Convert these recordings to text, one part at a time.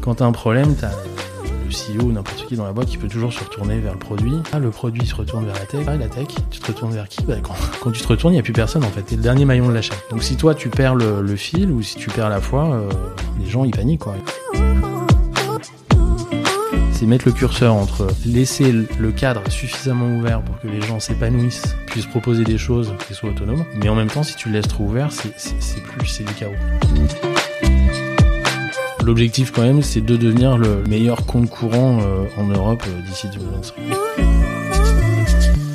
Quand t'as un problème, t'as le CEO ou n'importe qui dans la boîte qui peut toujours se retourner vers le produit. Ah, le produit se retourne vers la tech. Ah, la tech, tu te retournes vers qui? Bah, quand, tu te retournes, il n'y a plus personne en fait. T'es le dernier maillon de la chaîne. Donc si toi tu perds le, le fil ou si tu perds la foi, euh, les gens ils paniquent quoi. C'est mettre le curseur entre laisser le cadre suffisamment ouvert pour que les gens s'épanouissent, puissent proposer des choses qui soient autonomes, mais en même temps si tu le laisses trop ouvert, c'est plus c'est du chaos. L'objectif quand même, c'est de devenir le meilleur compte courant euh, en Europe euh, d'ici 2025.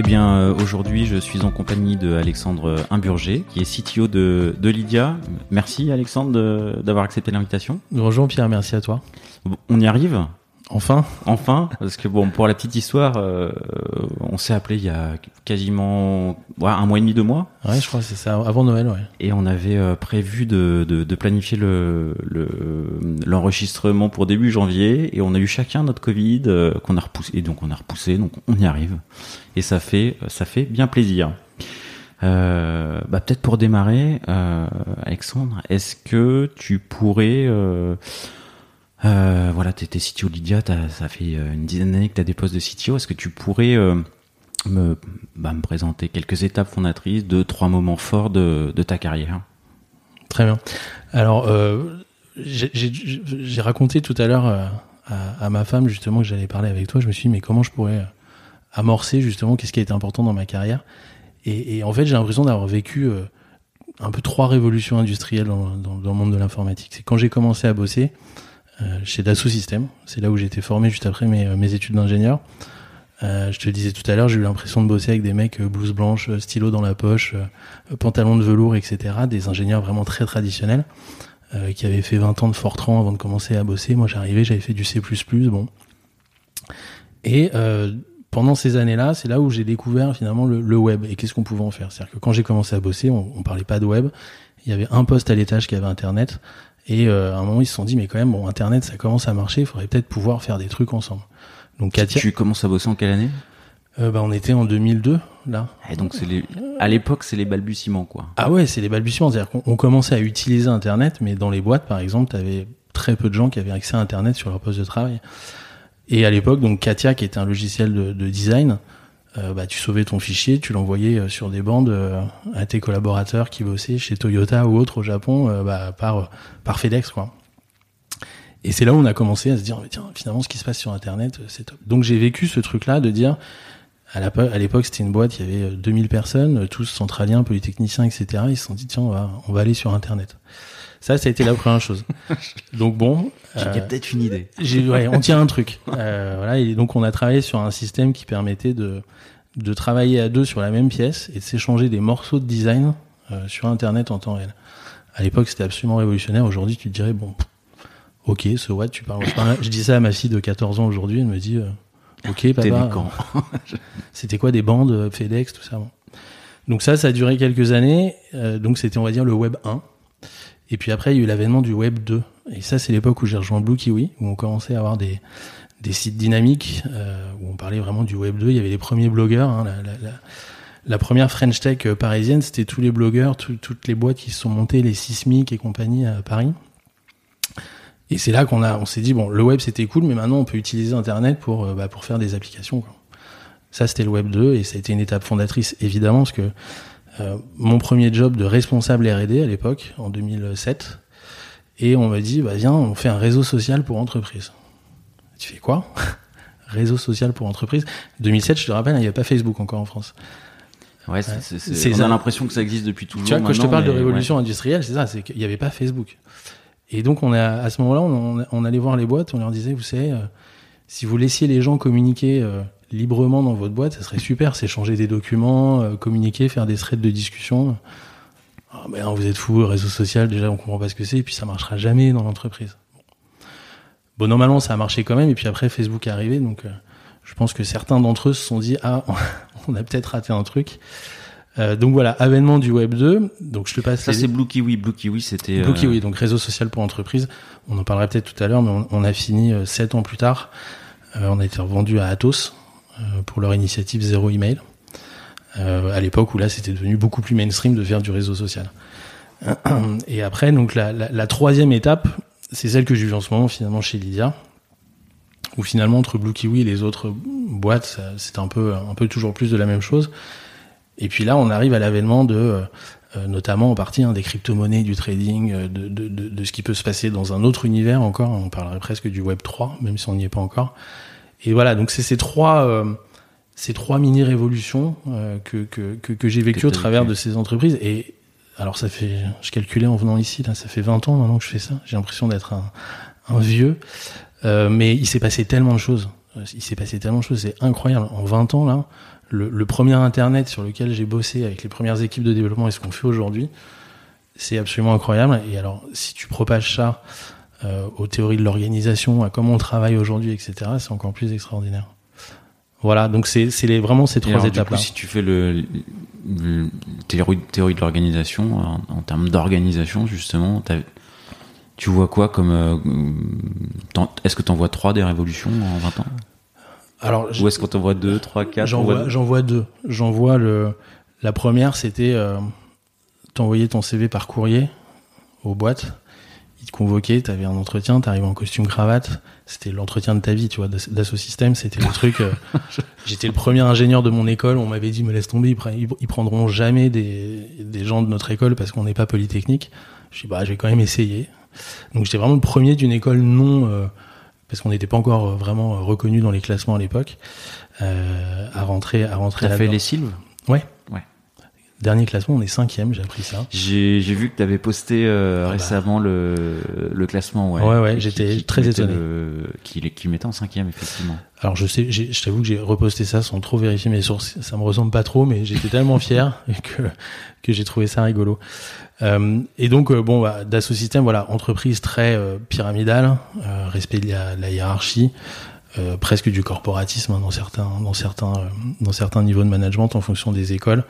Eh bien, euh, aujourd'hui, je suis en compagnie de Alexandre Imburger, qui est CTO de, de Lydia. Merci Alexandre d'avoir accepté l'invitation. Bonjour Pierre, merci à toi. On y arrive? Enfin, enfin, parce que bon, pour la petite histoire, euh, on s'est appelé il y a quasiment ouais, un mois et demi, deux mois. Ouais, je crois que c'est ça, avant Noël, ouais. Et on avait euh, prévu de, de, de, planifier le l'enregistrement pour début janvier, et on a eu chacun notre Covid euh, qu'on a repoussé, et donc on a repoussé, donc on y arrive, et ça fait ça fait bien plaisir. Euh, bah peut-être pour démarrer, Alexandre, est-ce que tu pourrais euh, voilà, tu étais CTO Lydia, ça fait euh, une dizaine d'années que tu as des postes de CTO. Est-ce que tu pourrais euh, me, bah, me présenter quelques étapes fondatrices, deux, trois moments forts de, ta carrière? Très bien. Alors, euh, j'ai raconté tout à l'heure à, ma femme justement que j'allais parler avec toi. Je me suis dit, mais comment je pourrais amorcer justement qu'est-ce qui a été important dans ma carrière? Et, en fait, j'ai l'impression d'avoir vécu un peu trois révolutions industrielles dans, le monde de l'informatique. C'est quand j'ai commencé à bosser, euh, chez Dassault Systèmes. C'est là où j'ai été formé juste après mes, mes études d'ingénieur. Euh, je te le disais tout à l'heure, j'ai eu l'impression de bosser avec des mecs euh, blouse blanche, euh, stylo dans la poche, euh, pantalon de velours, etc. Des ingénieurs vraiment très traditionnels euh, qui avaient fait 20 ans de Fortran avant de commencer à bosser. Moi, j'arrivais, j'avais fait du C++, bon. Et pendant ces années-là, c'est là où j'ai découvert finalement le, le web et qu'est-ce qu'on pouvait en faire. C'est-à-dire que quand j'ai commencé à bosser, on, on parlait pas de web. Il y avait un poste à l'étage qui avait Internet. Et euh, à un moment, ils se sont dit, mais quand même, bon, Internet, ça commence à marcher, il faudrait peut-être pouvoir faire des trucs ensemble. Donc, Katia. Tu commences à bosser en quelle année? Euh, bah, on était en 2002 là. Et donc c'est les, à l'époque c'est les balbutiements quoi. Ah ouais, c'est les balbutiements, c'est-à-dire qu'on commençait à utiliser Internet, mais dans les boîtes par exemple, t'avais très peu de gens qui avaient accès à Internet sur leur poste de travail. Et à l'époque, donc Katia, qui était un logiciel de, de design, euh, bah, tu sauvais ton fichier, tu l'envoyais euh, sur des bandes euh, à tes collaborateurs qui bossaient chez Toyota ou autre au Japon bah, par, par FedEx. Quoi. Et c'est là où on a commencé à se dire, tiens, finalement, ce qui se passe sur Internet, c'est top. Donc j'ai vécu ce truc-là de dire, à l'époque, c'était une boîte, il y avait 2000 personnes, tous centraliens, polytechniciens, etc. Ils se sont dit, tiens, on va, on va aller sur Internet. Ça, ça a été la première chose. Donc bon, j'ai euh, peut-être une idée. Ouais, on tient un truc. Euh, voilà, et donc on a travaillé sur un système qui permettait de de travailler à deux sur la même pièce et de s'échanger des morceaux de design euh, sur Internet en temps réel. À l'époque, c'était absolument révolutionnaire. Aujourd'hui, tu te dirais bon, ok, ce what, tu parles. Je dis ça à ma fille de 14 ans aujourd'hui. Elle me dit, euh, ok, papa. c'était quoi des bandes euh, FedEx, tout ça. Bon. Donc ça, ça a duré quelques années. Euh, donc c'était, on va dire, le Web 1. Et puis après, il y a eu l'avènement du Web 2. Et ça, c'est l'époque où j'ai rejoint Blue Kiwi, où on commençait à avoir des, sites dynamiques, euh, où on parlait vraiment du Web 2. Il y avait les premiers blogueurs. Hein, la, première French Tech euh, parisienne, c'était tous les blogueurs, tout, toutes les boîtes qui se sont montées, les Sismic et compagnie à Paris. Et c'est là qu'on a, on s'est dit bon, le web c'était cool, mais maintenant on peut utiliser Internet pour, euh, bah, faire des applications. Ça, c'était le Web 2 et ça a été une étape fondatrice, évidemment, parce que mon premier job de responsable R&D à l'époque, en 2007, et on m'a dit, bah viens, on fait un réseau social pour entreprise. Tu fais quoi? Réseau social pour entreprise. 2007, je te rappelle, il n'y avait pas Facebook encore en France. Ouais, c'est, c'est, on a l'impression que ça existe depuis toujours. Tu vois, quand je te parle de révolution ouais. industrielle, c'est ça, c'est qu'il n'y avait pas Facebook. Et donc, on a, à ce moment-là, on, on, allait voir les boîtes, on leur disait, vous savez, euh, si vous laissiez les gens communiquer euh, librement dans votre boîte, ça serait super. C'est changer des documents, euh, communiquer, faire des threads de discussion. Ah, ben, vous êtes fou, réseau social, déjà, on comprend pas ce que c'est, et puis ça marchera jamais dans l'entreprise. bon, normalement, ça a marché quand même. Et puis après, Facebook est arrivé, donc je pense que certains d'entre eux se sont dit ah, on a peut-être raté un truc. Euh, donc voilà, avènement du Web 2. Donc je te passe. Ça c'est Blue Kiwi. Blue Kiwi, c'était. Blue Kiwi, donc réseau social pour entreprise. On en parlera peut-être tout à l'heure, mais on, on, a fini sept ans plus tard. on a été revendu à Atos pour leur initiative zéro email. Euh, à l'époque où là c'était devenu beaucoup plus mainstream de faire du réseau social. Et après, donc la, la, la troisième étape, c'est celle que j'ai vue en ce moment finalement chez Lydia, où finalement entre Blue Kiwi et les autres boîtes, c'est un peu, un peu toujours plus de la même chose. Et puis là, on arrive à l'avènement de, euh, notamment en partie hein, des crypto-monnaies, du trading, euh, de, de, de, de, ce qui peut se passer dans un autre univers encore. On parlerait presque du Web 3, même si on n'y est pas encore. Et voilà, donc c'est ces trois, euh, ces trois mini révolutions euh, que, que, que, que j'ai vécues au travers de ces entreprises. Et alors ça fait, je calculais en venant ici, là, ça fait 20 ans maintenant que je fais ça. J'ai l'impression d'être un, un, vieux. Euh, mais il s'est passé tellement de choses. Il s'est passé tellement de choses, c'est incroyable. En 20 ans, là, le, le premier Internet sur lequel j'ai bossé avec les premières équipes de développement et ce qu'on fait aujourd'hui, c'est absolument incroyable. Et alors, si tu propages ça euh, aux théories de l'organisation, à comment on travaille aujourd'hui, etc., c'est encore plus extraordinaire. Voilà, donc c'est vraiment ces trois étapes-là. Si tu fais le, le théorie, théorie de l'organisation, en, en, termes d'organisation, justement, tu vois quoi comme. Euh, est-ce que tu en vois trois des révolutions en 20 ans? Alors, Ou est-ce qu'on t'en voit deux, trois, quatre? J'en vois, j'en vois deux. J'en vois le. La première, c'était euh, t'envoyer ton CV par courrier aux boîtes ils te convoquaient, t'avais un entretien, t'arrivais en costume cravate, c'était l'entretien de ta vie, tu vois, d'Asso System, c'était le truc. Euh, J'étais le premier ingénieur de mon école, on m'avait dit me laisse tomber, ils, ils prendront jamais des, des, gens de notre école parce qu'on n'est pas polytechnique. Je dis bah je vais quand même essayer. Donc j'étais vraiment le premier d'une école non euh, parce qu'on n'était pas encore vraiment reconnu dans les classements à l'époque euh, à rentrer à rentrer. T'as fait les Sylves? Ouais. Ouais. Dernier classement, on est cinquième, j'ai appris ça. J'ai vu que tu avais posté euh, ah bah. récemment le, le classement. Ouais, ouais, ouais j'étais très étonné. Qui, qui mettait en cinquième, effectivement. Alors je sais, je t'avoue que j'ai reposté ça sans trop vérifier mes sources. Ça me ressemble pas trop, mais j'étais tellement fier que, que j'ai trouvé ça rigolo. Euh, et donc, euh, bon, bah, Dassault Systèmes, voilà, entreprise très euh, pyramidale, euh, respect de la, la hiérarchie. Euh, presque du corporatisme hein, dans certains dans certains dans certains niveaux de management en fonction des écoles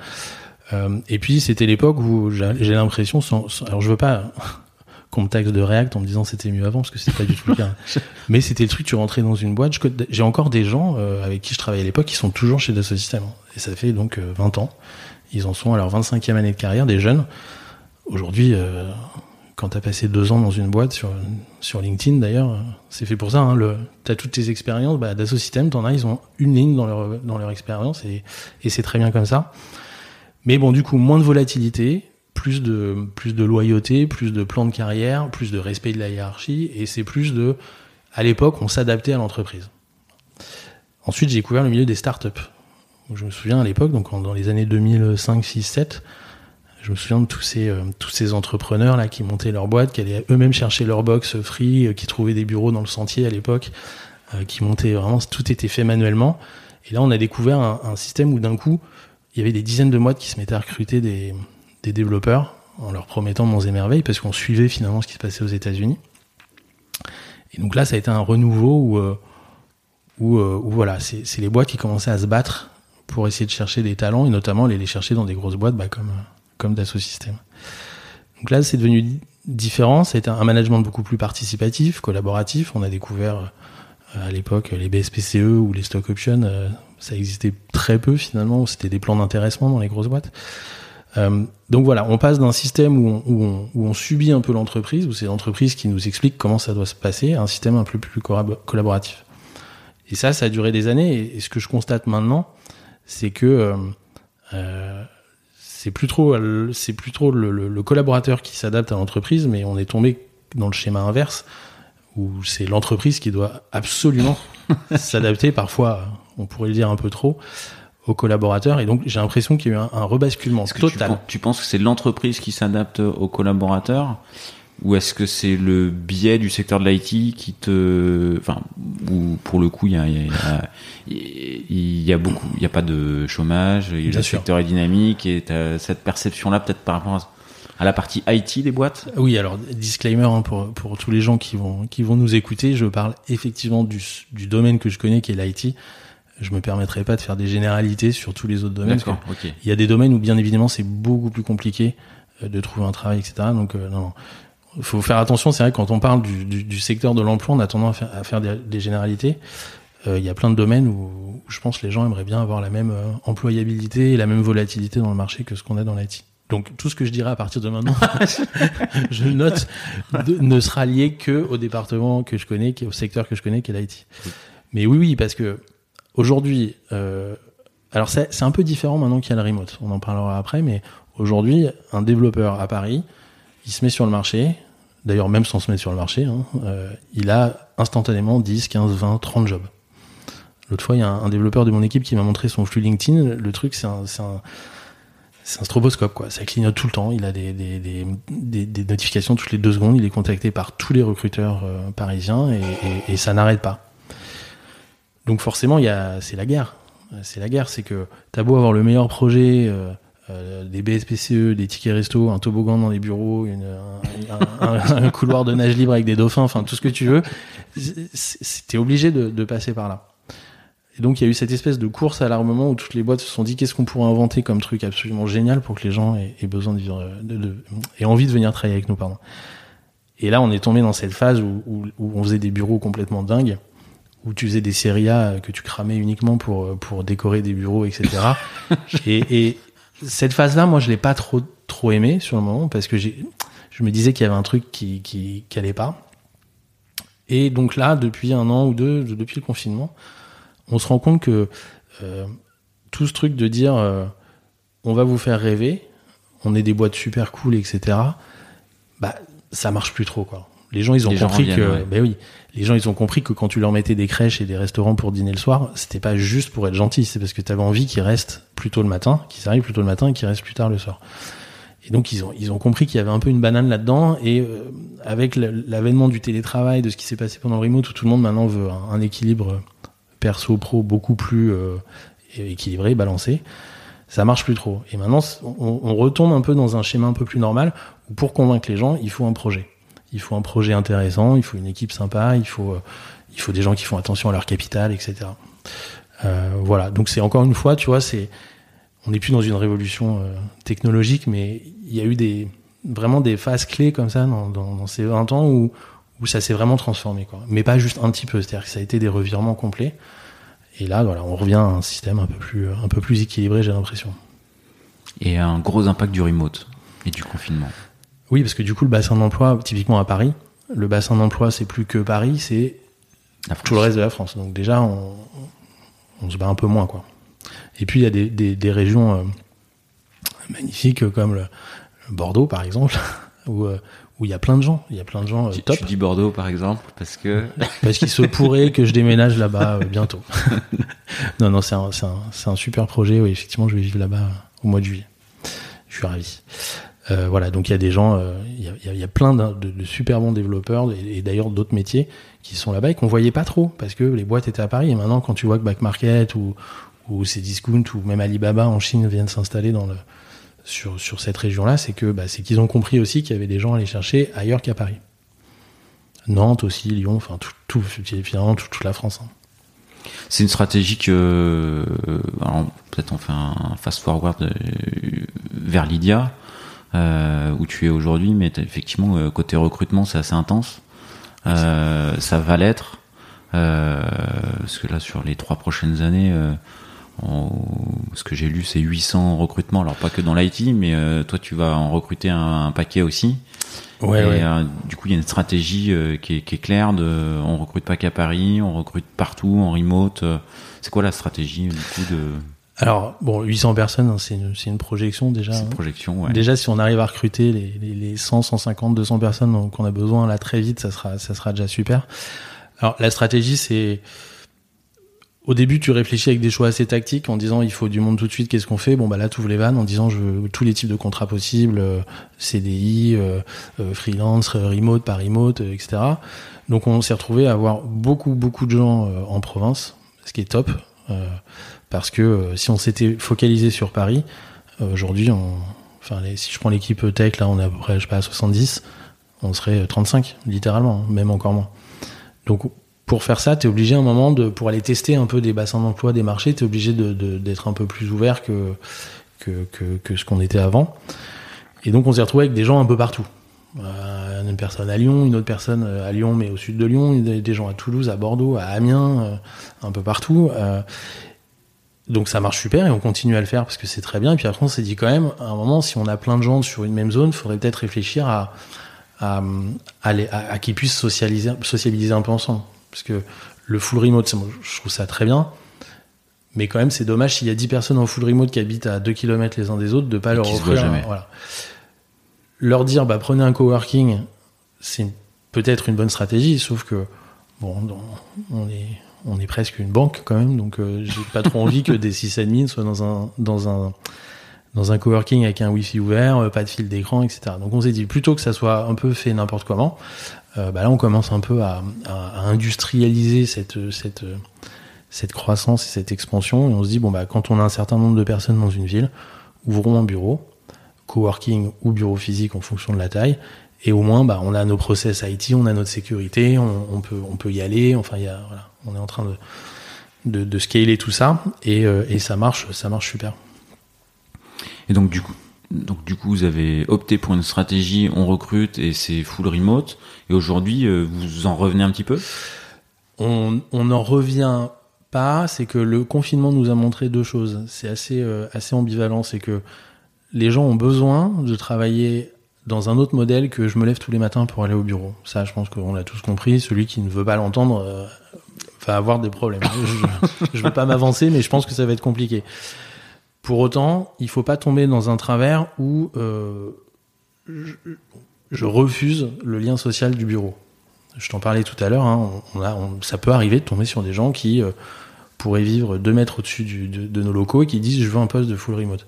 euh, et puis c'était l'époque où j'ai l'impression, sans, sans, alors je veux pas qu'on me taxe de React en me disant c'était mieux avant parce que c'est pas du tout le cas. Mais c'était le truc, tu rentrais dans une boîte. J'ai encore des gens euh, avec qui je travaillais à l'époque qui sont toujours chez Dassault Systèmes et ça fait donc euh, 20 ans. Ils en sont à leur 25e année de carrière, des jeunes. Aujourd'hui, euh, quand t'as passé deux ans dans une boîte sur sur LinkedIn d'ailleurs, c'est fait pour ça. Hein, le, t'as toutes tes expériences. Bah, Dassault Systèmes, t'en as, ils ont une ligne dans leur dans leur expérience et et c'est très bien comme ça. Mais bon, du coup, moins de volatilité, plus de, plus de loyauté, plus de plan de carrière, plus de respect de la hiérarchie, et c'est plus de, à l'époque, on s'adaptait à l'entreprise. Ensuite, j'ai découvert le milieu des startups. Je me souviens à l'époque, donc dans les années 2005, 6, 7, je me souviens de tous ces, euh, tous ces entrepreneurs là qui montaient leur boîte, qui allaient eux-mêmes chercher leur box free, euh, qui trouvaient des bureaux dans le sentier à l'époque, euh, qui montaient vraiment, tout était fait manuellement. Et là, on a découvert un, un système où d'un coup, il y avait des dizaines de mois qui se mettaient à recruter des, développeurs en leur promettant monts et merveilles parce qu'on suivait finalement ce qui se passait aux États-Unis. Et donc là, ça a été un renouveau où, euh, où, euh, où voilà, c'est les boîtes qui commençaient à se battre pour essayer de chercher des talents et notamment aller les chercher dans des grosses boîtes bah, comme, comme Dassault Systèmes. Donc là, c'est devenu différent. Été un management beaucoup plus participatif, collaboratif. On a découvert à l'époque les BSPCE ou les stock options ça existait très peu finalement, c'était des plans d'intéressement dans les grosses boîtes. Euh, donc voilà, on passe d'un système où on, où, où subit un peu l'entreprise, où c'est l'entreprise qui nous explique comment ça doit se passer, à un système un peu plus collaboratif. Et ça, ça a duré des années. Et, ce que je constate maintenant, c'est que euh, euh, c'est plus trop, le collaborateur qui s'adapte à l'entreprise, mais on est tombé dans le schéma inverse, où c'est l'entreprise qui doit absolument s'adapter, parfois on pourrait le dire un peu trop, aux collaborateurs. Et donc, j'ai l'impression qu'il y a eu un, un rebasculement total. Tu, tu, penses que c'est l'entreprise qui s'adapte aux collaborateurs ou est-ce que c'est le biais du secteur de l'IT qui te, enfin, ou pour le coup, il y a, il y a, il y a beaucoup, il y a pas de chômage, le secteur est dynamique et cette perception-là, peut-être par rapport à à la partie IT des boîtes? Oui, alors disclaimer hein, pour pour tous les gens qui vont qui vont nous écouter, je parle effectivement du du domaine que je connais qui est l'IT. Je me permettrai pas de faire des généralités sur tous les autres domaines. Il y a des domaines où bien évidemment c'est beaucoup plus compliqué euh, de trouver un travail, etc. Donc euh, non, faut faire attention. C'est vrai que quand on parle du, du, du secteur de l'emploi, on a tendance à faire, à faire des, des, généralités. Euh, il y a plein de domaines où, où, je pense que les gens aimeraient bien avoir la même euh, employabilité et la même volatilité dans le marché que ce qu'on a dans l'IT. Donc tout ce que je dirai à partir de maintenant, je note, de, ne sera lié que au département que je connais, qui est au secteur que je connais, qui est l'IT. Mais oui, oui, parce que aujourd'hui, euh, alors c'est un peu différent maintenant qu'il y a le remote. On en parlera après, mais aujourd'hui, un développeur à Paris, il se met sur le marché. D'ailleurs, même sans se mettre sur le marché, hein, euh, il a instantanément 10, 15, 20, 30 jobs. L'autre fois, il y a un, développeur de mon équipe qui m'a montré son flux LinkedIn. Le truc, c'est un, c'est un stroboscope, quoi. Ça clignote tout le temps. Il a des, des, des, notifications toutes les deux secondes. Il est contacté par tous les recruteurs euh, parisiens et, et ça n'arrête pas. Donc forcément, c'est la guerre. C'est la guerre. C'est que t'as beau avoir le meilleur projet, euh, euh, des BSPCE, des tickets resto, un toboggan dans les bureaux, une, un, un, un, couloir de nage libre avec des dauphins, enfin tout ce que tu veux. T'es obligé de, de passer par là. Et donc il y a eu cette espèce de course à l'armement où toutes les boîtes se sont dit qu'est-ce qu'on pourrait inventer comme truc absolument génial pour que les gens aient, aient besoin de vivre, de, de, aient envie de venir travailler avec nous, pardon. Et là on est tombé dans cette phase où, où, où, on faisait des bureaux complètement dingues, où tu faisais des séries A que tu cramais uniquement pour pour décorer des bureaux, etc. et, et, cette phase-là, moi je l'ai pas trop trop aimé sur le moment parce que j'ai, je me disais qu'il y avait un truc qui qui, qui allait pas. Et donc là, depuis un an ou deux, depuis le confinement, on se rend compte que euh, tout ce truc de dire euh, on va vous faire rêver, on est des boîtes super cool, etc. Bah ça marche plus trop quoi. Les gens ils ont les compris que ouais. ben oui, les gens ils ont compris que quand tu leur mettais des crèches et des restaurants pour dîner le soir, c'était pas juste pour être gentil, c'est parce que tu avais envie qu'ils restent plus tôt le matin, qu'ils arrivent plus tôt le matin et qu'ils restent plus tard le soir. Et donc ils ont ils ont compris qu'il y avait un peu une banane là-dedans et euh, avec l'avènement du télétravail, de ce qui s'est passé pendant le remote où tout le monde maintenant veut un, un équilibre perso pro beaucoup plus euh, équilibré, balancé, ça marche plus trop. Et maintenant, on, on, retombe un peu dans un schéma un peu plus normal où pour convaincre les gens, il faut un projet. Il faut un projet intéressant, il faut une équipe sympa, il faut euh, il faut des gens qui font attention à leur capital, etc. Euh, voilà. Donc c'est encore une fois, tu vois, c'est on n'est plus dans une révolution euh, technologique, mais il y a eu des vraiment des phases clés comme ça dans, dans, ces 20 ans où où ça s'est vraiment transformé, quoi. Mais pas juste un petit peu, c'est-à-dire que ça a été des revirements complets. Et là, voilà, on revient à un système un peu plus, un peu plus équilibré, j'ai l'impression. Et un gros impact du remote et du confinement. Oui, parce que du coup, le bassin d'emploi, typiquement à Paris, le bassin d'emploi, c'est plus que Paris, c'est tout le reste de la France. Donc déjà, on, on, se bat un peu moins, quoi. Et puis, il y a des, des, des régions euh, magnifiques comme le, le, Bordeaux, par exemple, où, euh, où il y a plein de gens, il y a plein de gens euh, tu, top. Tu dis Bordeaux par exemple parce que parce qu'il se pourrait que je déménage là-bas bientôt. non non, c'est un super projet. Oui, effectivement, je vais vivre là-bas au mois de juillet. Je suis ravi. Euh, voilà, donc il y a des gens, euh, il y, a, plein de, de, super bons développeurs et, d'ailleurs d'autres métiers qui sont là-bas et qu'on voyait pas trop parce que les boîtes étaient à Paris et maintenant quand tu vois que Back Market ou ou Cdiscount ou même Alibaba en Chine viennent s'installer dans le sur, sur cette région-là, c'est que bah, c'est qu'ils ont compris aussi qu'il y avait des gens à aller chercher ailleurs qu'à Paris. Nantes aussi, Lyon, enfin tout, tout finalement toute, la France. Hein. C'est une stratégie que, alors peut-être on fait un fast forward euh, vers Lydia, euh, où tu es aujourd'hui, mais effectivement euh, côté recrutement c'est assez intense. Euh, ça va l'être, euh, parce que là sur les trois prochaines années en, ce que j'ai lu, c'est 800 recrutements. Alors pas que dans l'IT, mais euh, toi, tu vas en recruter un, un paquet aussi. Ouais, et, ouais. Euh, du coup, il y a une stratégie euh, qui est, qui, est, claire. De, on recrute pas qu'à Paris, on recrute partout en remote. C'est quoi la stratégie du coup de alors bon, 800 personnes, hein, c'est une, une, projection déjà. C'est une projection. Ouais. Déjà, si on arrive à recruter les, les, les 100, 150, 200 personnes qu'on a besoin là très vite, ça sera, ça sera déjà super. Alors la stratégie, c'est au début, tu réfléchis avec des choix assez tactiques en disant il faut du monde tout de suite, qu'est-ce qu'on fait? Bon, bah là, tu ouvres les vannes en disant je veux tous les types de contrats possibles, euh, CDI, euh, euh, freelance, remote, pas remote, etc. Donc, on s'est retrouvé à avoir beaucoup, beaucoup de gens euh, en province, ce qui est top, euh, parce que si on s'était focalisé sur Paris, aujourd'hui, on Enfin, si je prends l'équipe tech, là, on est à peu près, je sais pas, à 70, on serait 35, littéralement, même encore moins. Donc, pour faire ça, tu es obligé à un moment de, pour aller tester un peu des bassins d'emploi, des marchés, tu es obligé d'être un peu plus ouvert que, que, que, que ce qu'on était avant. Et donc, on s'est retrouvé avec des gens un peu partout. Euh, une personne à Lyon, une autre personne à Lyon, mais au sud de Lyon, des, gens à Toulouse, à Bordeaux, à Amiens, euh, un peu partout. Euh, donc ça marche super et on continue à le faire parce que c'est très bien. Et puis après, on s'est dit quand même, à un moment, si on a plein de gens sur une même zone, il faudrait peut-être réfléchir à, à, à, à- qu'ils puissent socialiser, sociabiliser un peu ensemble. Parce que le full remote, je trouve ça très bien. Mais quand même, c'est dommage s'il y a 10 personnes en full remote qui habitent à 2 km les uns des autres, de pas leur offrir. Voilà. Leur dire, bah, prenez un coworking, c'est peut-être une bonne stratégie, sauf que, bon, on est, on est presque une banque quand même, donc euh, j'ai pas trop envie que des sysadmins soient dans un, dans un, dans un coworking avec un wifi ouvert, euh, pas de fil d'écran, etc. Donc on s'est dit plutôt que ça soit un peu fait n'importe comment, euh, bah là on commence un peu à, à- industrialiser cette, cette, cette croissance et cette expansion, et on se dit bon bah quand on a un certain nombre de personnes dans une ville, ouvrons un bureau, coworking ou bureau physique en fonction de la taille. Et au moins, bah, on a nos process IT, on a notre sécurité, on, on peut, on peut y aller. Enfin, il y a, voilà, on est en train de, de, de scaler tout ça et, euh, et ça marche, ça marche super. Et donc du coup, donc du coup, vous avez opté pour une stratégie, on recrute et c'est full remote. Et aujourd'hui, euh, vous en revenez un petit peu? On on n'en revient pas, c'est que le confinement nous a montré deux choses. C'est assez, euh, assez ambivalent, c'est que les gens ont besoin de travailler dans un autre modèle que je me lève tous les matins pour aller au bureau. Ça, je pense qu'on l'a tous compris. Celui qui ne veut pas l'entendre euh, va avoir des problèmes. je, je veux pas m'avancer, mais je pense que ça va être compliqué. Pour autant, il faut pas tomber dans un travers où euh, je, refuse le lien social du bureau. Je t'en parlais tout à l'heure. Hein, ça peut arriver de tomber sur des gens qui euh, pourraient vivre deux mètres au-dessus de nos locaux et qui disent je veux un poste de full remote.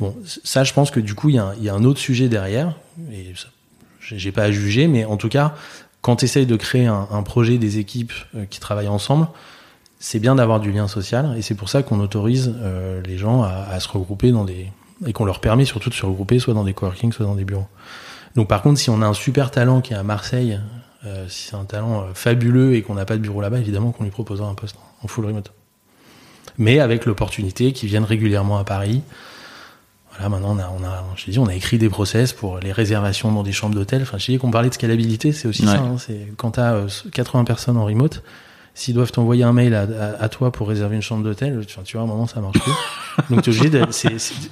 Bon, ça, je pense que du coup, il y, y a un autre sujet derrière. Et j'ai pas à juger, mais en tout cas, quand tu essayes de créer un, un projet des équipes euh, qui travaillent ensemble, c'est bien d'avoir du lien social. Et c'est pour ça qu'on autorise euh, les gens à, à se regrouper dans des et qu'on leur permet surtout de se regrouper soit dans des coworking, soit dans des bureaux. Donc par contre, si on a un super talent qui est à Marseille, euh, si c'est un talent euh, fabuleux et qu'on n'a pas de bureau là-bas, évidemment qu'on lui proposera un poste en full remote. Mais avec l'opportunité qu'ils viennent régulièrement à Paris. Voilà, maintenant on a, on a, je dit, on a écrit des process pour les réservations dans des chambres d'hôtel. Enfin, je t'ai dit qu'on parlait de scalabilité, c'est aussi Ouais. ça. hein, c'est quand tu as 80 personnes en remote, s'ils doivent t'envoyer un mail à, à, à toi pour réserver une chambre d'hôtel, tu, tu vois, à un moment ça marche plus. Donc t'es obligé de.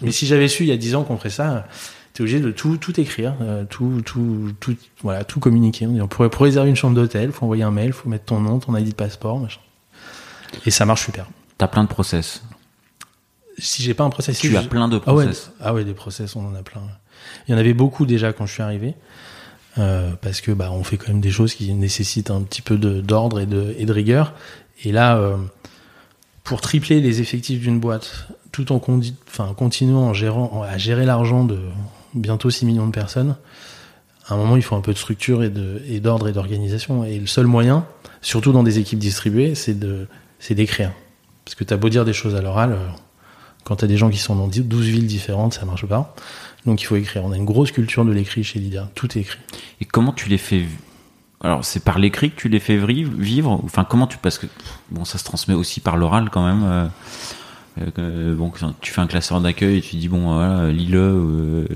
mais si j'avais su il y a 10 ans qu'on ferait ça, t'es obligé de tout tout écrire, euh, tout tout tout voilà tout communiquer. On dit, pour, pour réserver une chambre d'hôtel, faut envoyer un mail, faut mettre ton nom, ton ID de passeport, machin. Et ça marche super. T'as plein de process. Si j'ai pas un process, Tu as plein de ah ouais, process. ah ouais, des process, on en a plein. Il y en avait beaucoup déjà quand je suis arrivé, euh, parce que bah on fait quand même des choses qui nécessitent un petit peu de d'ordre et de et de rigueur. Et là, euh, pour tripler les effectifs d'une boîte, tout en enfin continuant en gérant à gérer l'argent de bientôt 6 millions de personnes, à un moment il faut un peu de structure et d'ordre et d'organisation. Et le seul moyen, surtout dans des équipes distribuées, c'est d'écrire. Parce que t'as beau dire des choses à l'oral, euh, quand t'as des gens qui sont dans 12 villes différentes, ça marche pas. Donc il faut écrire. On a une grosse culture de l'écrit chez Lydia. Tout est écrit. Et comment tu les fais Alors, c'est par l'écrit que tu les fais vivre? Enfin, comment tu. Parce que, bon, ça se transmet aussi par l'oral quand même. euh, euh, bon, tu fais un classeur d'accueil et tu dis, bon, voilà, lis-le. euh,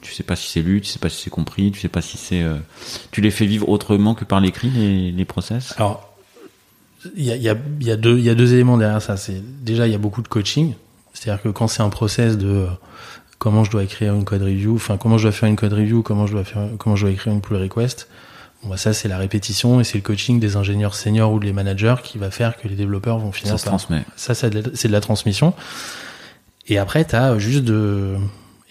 tu sais pas si c'est lu, tu sais pas si c'est compris, tu sais pas si c'est. euh, tu les fais vivre autrement que par l'écrit, les, les process? Alors, il y a, y, a, y, a deux- il y a deux éléments derrière ça. C'est déjà il y a beaucoup de coaching, c'est-à-dire que quand c'est un process de euh, comment je dois écrire une code review, enfin comment je dois faire une code review, comment je dois faire, comment je dois écrire une pull request. Bon, bah, ça c'est la répétition et c'est le coaching des ingénieurs seniors ou des managers qui va faire que les développeurs vont finir Ça se par transmet. ça, c'est de, la- c'est de la transmission. Et après, tu as juste de...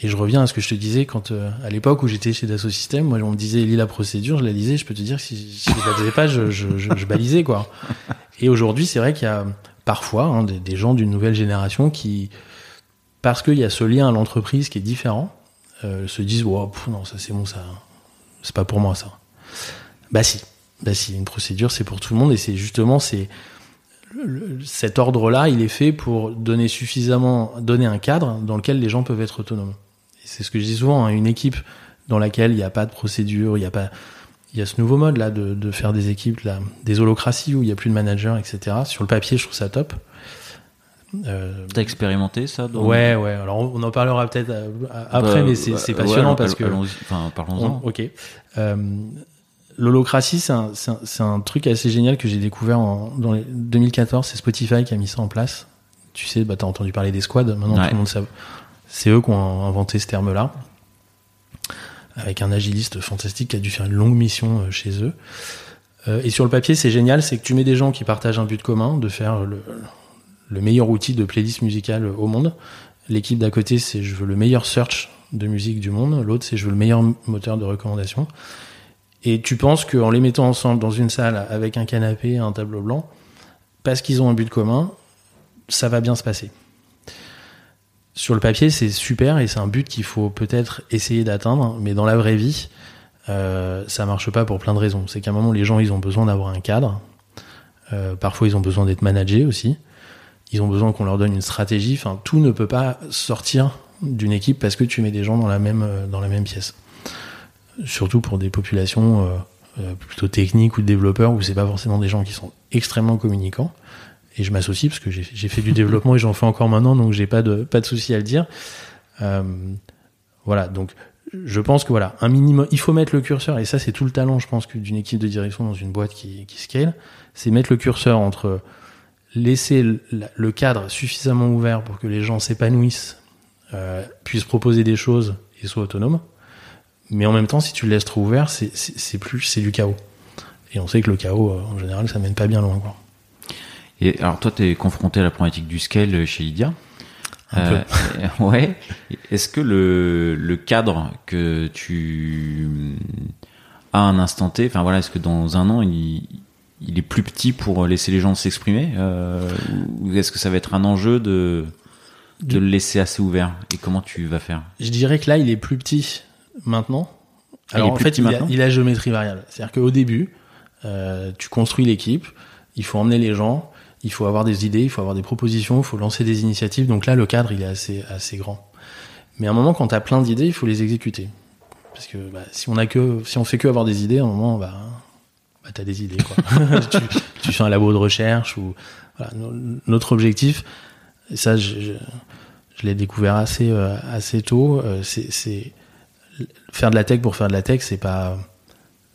Et je reviens à ce que je te disais quand, euh, à l'époque où j'étais chez Dassault Systèmes, moi, on me disait, lis la procédure, je la lisais, je peux te dire que si, si je la lisais pas, je, je, je, je balisais, quoi. Et aujourd'hui, c'est vrai qu'il y a parfois hein, des, gens d'une nouvelle génération qui, parce qu'il y a ce lien à l'entreprise qui est différent, euh, se disent, wow, non, ça c'est bon, ça, c'est pas pour moi, ça. Bah si. Bah si, une procédure, c'est pour tout le monde et c'est justement, c'est, cet ordre-là, il est fait pour donner suffisamment, donner un cadre dans lequel les gens peuvent être autonomes. c'est ce que je dis souvent, hein, une équipe dans laquelle il n'y a pas de procédure, il n'y a pas, il y a ce nouveau mode là de, de faire des équipes là, des holocraties où il n'y a plus de manager, etc. Sur le papier, je trouve ça top. Euh, T'as expérimenté ça dans... Ouais, ouais. Alors on en parlera peut-être euh, après, bah, mais c'est bah, passionnant ouais, parce que. Enfin, parlons-en. ok. Euh, L'holocratie, c'est un, un, un, truc assez génial que j'ai découvert en dans les 2014. C'est Spotify qui a mis ça en place. Tu sais, bah, t'as entendu parler des squads. Maintenant, tout le monde sait. C'est eux qui ont inventé ce terme-là. Avec un agiliste fantastique qui a dû faire une longue mission euh, chez eux. Euh, et sur le papier, c'est génial, c'est que tu mets des gens qui partagent un but commun de faire le, le meilleur outil de playlist musicale au monde. L'équipe d'à côté, c'est je veux le meilleur search de musique du monde. L'autre, c'est je veux le meilleur moteur de recommandation. Et tu penses qu'en les mettant ensemble dans une salle avec un canapé, un tableau blanc, parce qu'ils ont un but commun, ça va bien se passer. Sur le papier, c'est super et c'est un but qu'il faut peut-être essayer d'atteindre, mais dans la vraie vie, euh, ça marche pas pour plein de raisons. C'est qu'à un moment, les gens, ils ont besoin d'avoir un cadre. Euh, parfois, ils ont besoin d'être managés aussi. Ils ont besoin qu'on leur donne une stratégie. Enfin, tout ne peut pas sortir d'une équipe parce que tu mets des gens dans la même euh, dans la même pièce surtout pour des populations euh, plutôt techniques ou de développeurs où c'est pas forcément des gens qui sont extrêmement communicants. Et je m'associe parce que j'ai fait du développement et j'en fais encore maintenant, donc j'ai pas de pas de souci à le dire. Euh, voilà, donc je pense que voilà, un minimum, il faut mettre le curseur et ça c'est tout le talent, je pense, d'une équipe de direction dans une boîte qui, qui scale, c'est mettre le curseur entre laisser le, cadre suffisamment ouvert pour que les gens s'épanouissent, euh, puissent proposer des choses et soient autonomes, mais en même temps, si tu le laisses trop ouvert, c'est plus, c'est du chaos. Et on sait que le chaos, euh, en général, ça mène pas bien loin. Quoi. Et alors, toi, tu es confronté à la problématique du scale chez Lydia. Euh, ouais. Est-ce que le, le cadre que tu as à un instant T, enfin voilà, est-ce que dans un an, il, il est plus petit pour laisser les gens s'exprimer euh, Ou est-ce que ça va être un enjeu de, de le laisser assez ouvert? Et comment tu vas faire? Je dirais que là, il est plus petit maintenant. Ah, Alors en fait, il a, il a, géométrie variable. C'est-à-dire qu'au début, euh, tu construis l'équipe, il faut emmener les gens, il faut avoir des idées, il faut avoir des propositions, il faut lancer des initiatives. Donc là, le cadre, il est assez, assez grand. Mais à un moment, quand tu as plein d'idées, il faut les exécuter. Parce que bah, si on a que, si on fait que avoir des idées, à un moment, bah, bah t'as des idées. Quoi. tu, fais un labo de recherche ou voilà, notre objectif. Et ça, je l'ai découvert assez, euh, assez tôt. Euh, c'est faire de la tech pour faire de la tech, c'est pas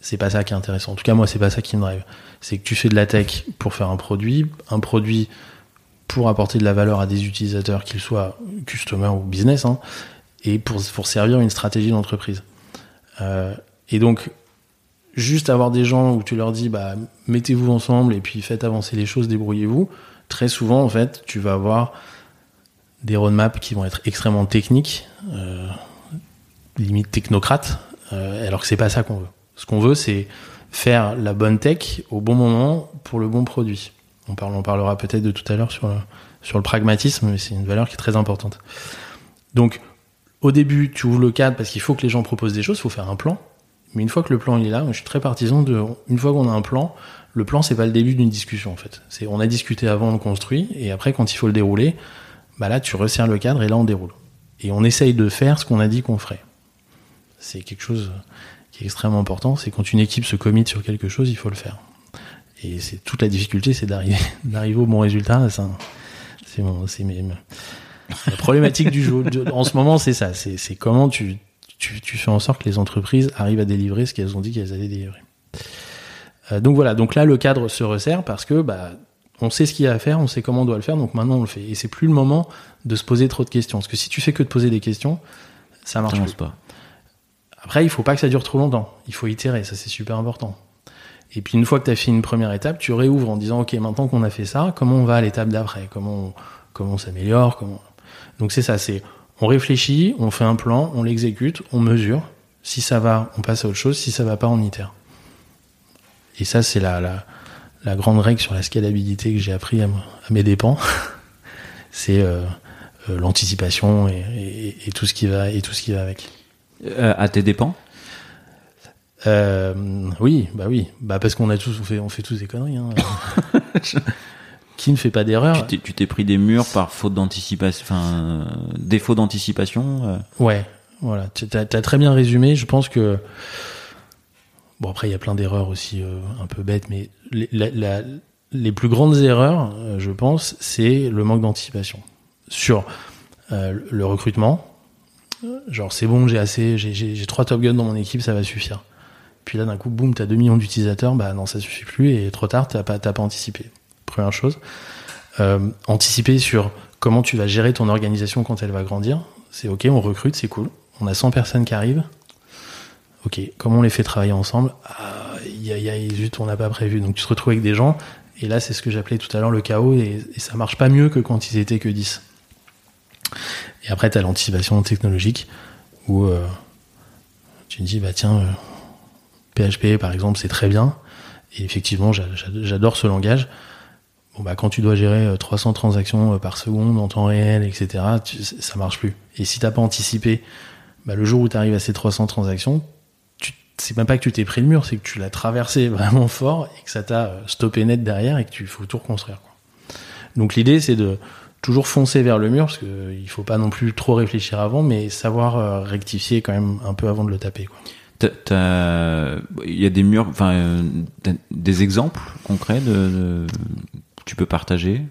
c'est pas ça qui est intéressant. En tout cas, moi, c'est pas ça qui me drive. C'est que tu fais de la tech pour faire un produit, un produit pour apporter de la valeur à des utilisateurs, qu'ils soient customers ou business, hein, et pour, pour servir une stratégie d'entreprise. Euh, et donc, juste avoir des gens où tu leur dis, bah, mettez-vous ensemble et puis faites avancer les choses, débrouillez-vous. Très souvent, en fait, tu vas avoir des roadmaps qui vont être extrêmement techniques. Euh, limite technocrate, euh, alors que c'est pas ça qu'on veut. Ce qu'on veut, c'est faire la bonne tech au bon moment pour le bon produit. On, parle, on parlera peut-être de tout à l'heure sur le, le pragmatisme, mais c'est une valeur qui est très importante. Donc, au début, tu ouvres le cadre parce qu'il faut que les gens proposent des choses, il faut faire un plan. Mais une fois que le plan est là, je suis très partisan de, une fois qu'on a un plan, le plan c'est pas le début d'une discussion en fait. C'est on a discuté avant, on construit, et après quand il faut le dérouler, bah là tu resserres le cadre et là on déroule. Et on essaye de faire ce qu'on a dit qu'on ferait. C'est quelque chose qui est extrêmement important. C'est quand une équipe se commit sur quelque chose, il faut le faire. Et c'est toute la difficulté, c'est d'arriver, d'arriver au bon résultat. C'est c'est la problématique du jeu. En ce moment, c'est ça. C'est, comment tu, tu, tu fais en sorte que les entreprises arrivent à délivrer ce qu'elles ont dit qu'elles allaient délivrer. Euh, donc voilà. Donc là, le cadre se resserre parce que, bah, on sait ce qu'il y a à faire, on sait comment on doit le faire, donc maintenant on le fait. Et c'est plus le moment de se poser trop de questions. Parce que si tu fais que de poser des questions, ça marche pas. Après, il faut pas que ça dure trop longtemps. Il faut itérer, ça c'est super important. Et puis une fois que tu as fait une première étape, tu réouvres en disant OK, maintenant qu'on a fait ça, comment on va à l'étape d'après? Comment on, comment on s'améliore? Comment... Donc c'est ça, c'est on réfléchit, on fait un plan, on l'exécute, on mesure. Si ça va, on passe à autre chose. Si ça va pas, on itère. Et ça, c'est la, la, la, grande règle sur la scalabilité que j'ai appris à, mes dépens. c'est euh, euh, l'anticipation et, et, et, tout ce qui va et tout ce qui va avec. Euh, à tes dépens euh, Oui, bah oui, bah parce qu'on a tous, on fait, on fait tous des conneries. Hein. Qui ne fait pas d'erreur Tu t'es pris des murs par faute d'anticipation, enfin défaut d'anticipation. Euh Ouais, Voilà, tu as, très bien résumé. Je pense que bon après il y a plein d'erreurs aussi euh, un peu bêtes, mais les, les plus grandes erreurs, je pense, c'est le manque d'anticipation sur le recrutement. Genre c'est bon, j'ai assez, j'ai trois Top Gun dans mon équipe, ça va suffire. Puis là d'un coup, boum, t'as 2 millions d'utilisateurs, bah non, ça suffit plus et trop tard, t'as pas, pas anticipé. Première chose. Euh, anticiper sur comment tu vas gérer ton organisation quand elle va grandir. C'est ok, on recrute, c'est cool. On a 100 personnes qui arrivent. Ok, comment on les fait travailler ensemble? Ah, y a, zut, on n'a pas prévu. Donc tu te retrouves avec des gens, et là c'est ce que j'appelais tout à l'heure le chaos, et, et, ça marche pas mieux que quand ils étaient que 10. Et après, tu as l'anticipation technologique, où euh, tu te dis, bah tiens, PHP euh, par exemple, c'est très bien, et effectivement, j'adore ce langage, bah, quand tu dois gérer 300 euh, transactions par seconde en temps réel, etc., ça marche plus. Et si t'as pas anticipé, bah, le jour où tu arrives à ces 300 transactions, c'est même pas que tu t'es pris le mur, c'est que tu l'as traversé vraiment fort et que ça t'a stoppé net derrière et que tu faut tout reconstruire. Donc l'idée c'est de toujours foncer vers le mur parce qu'il il faut pas non plus trop réfléchir avant, mais savoir rectifier quand même un peu avant de le taper. Quoi. Il y a des murs, enfin des exemples concrets de, tu peux partager?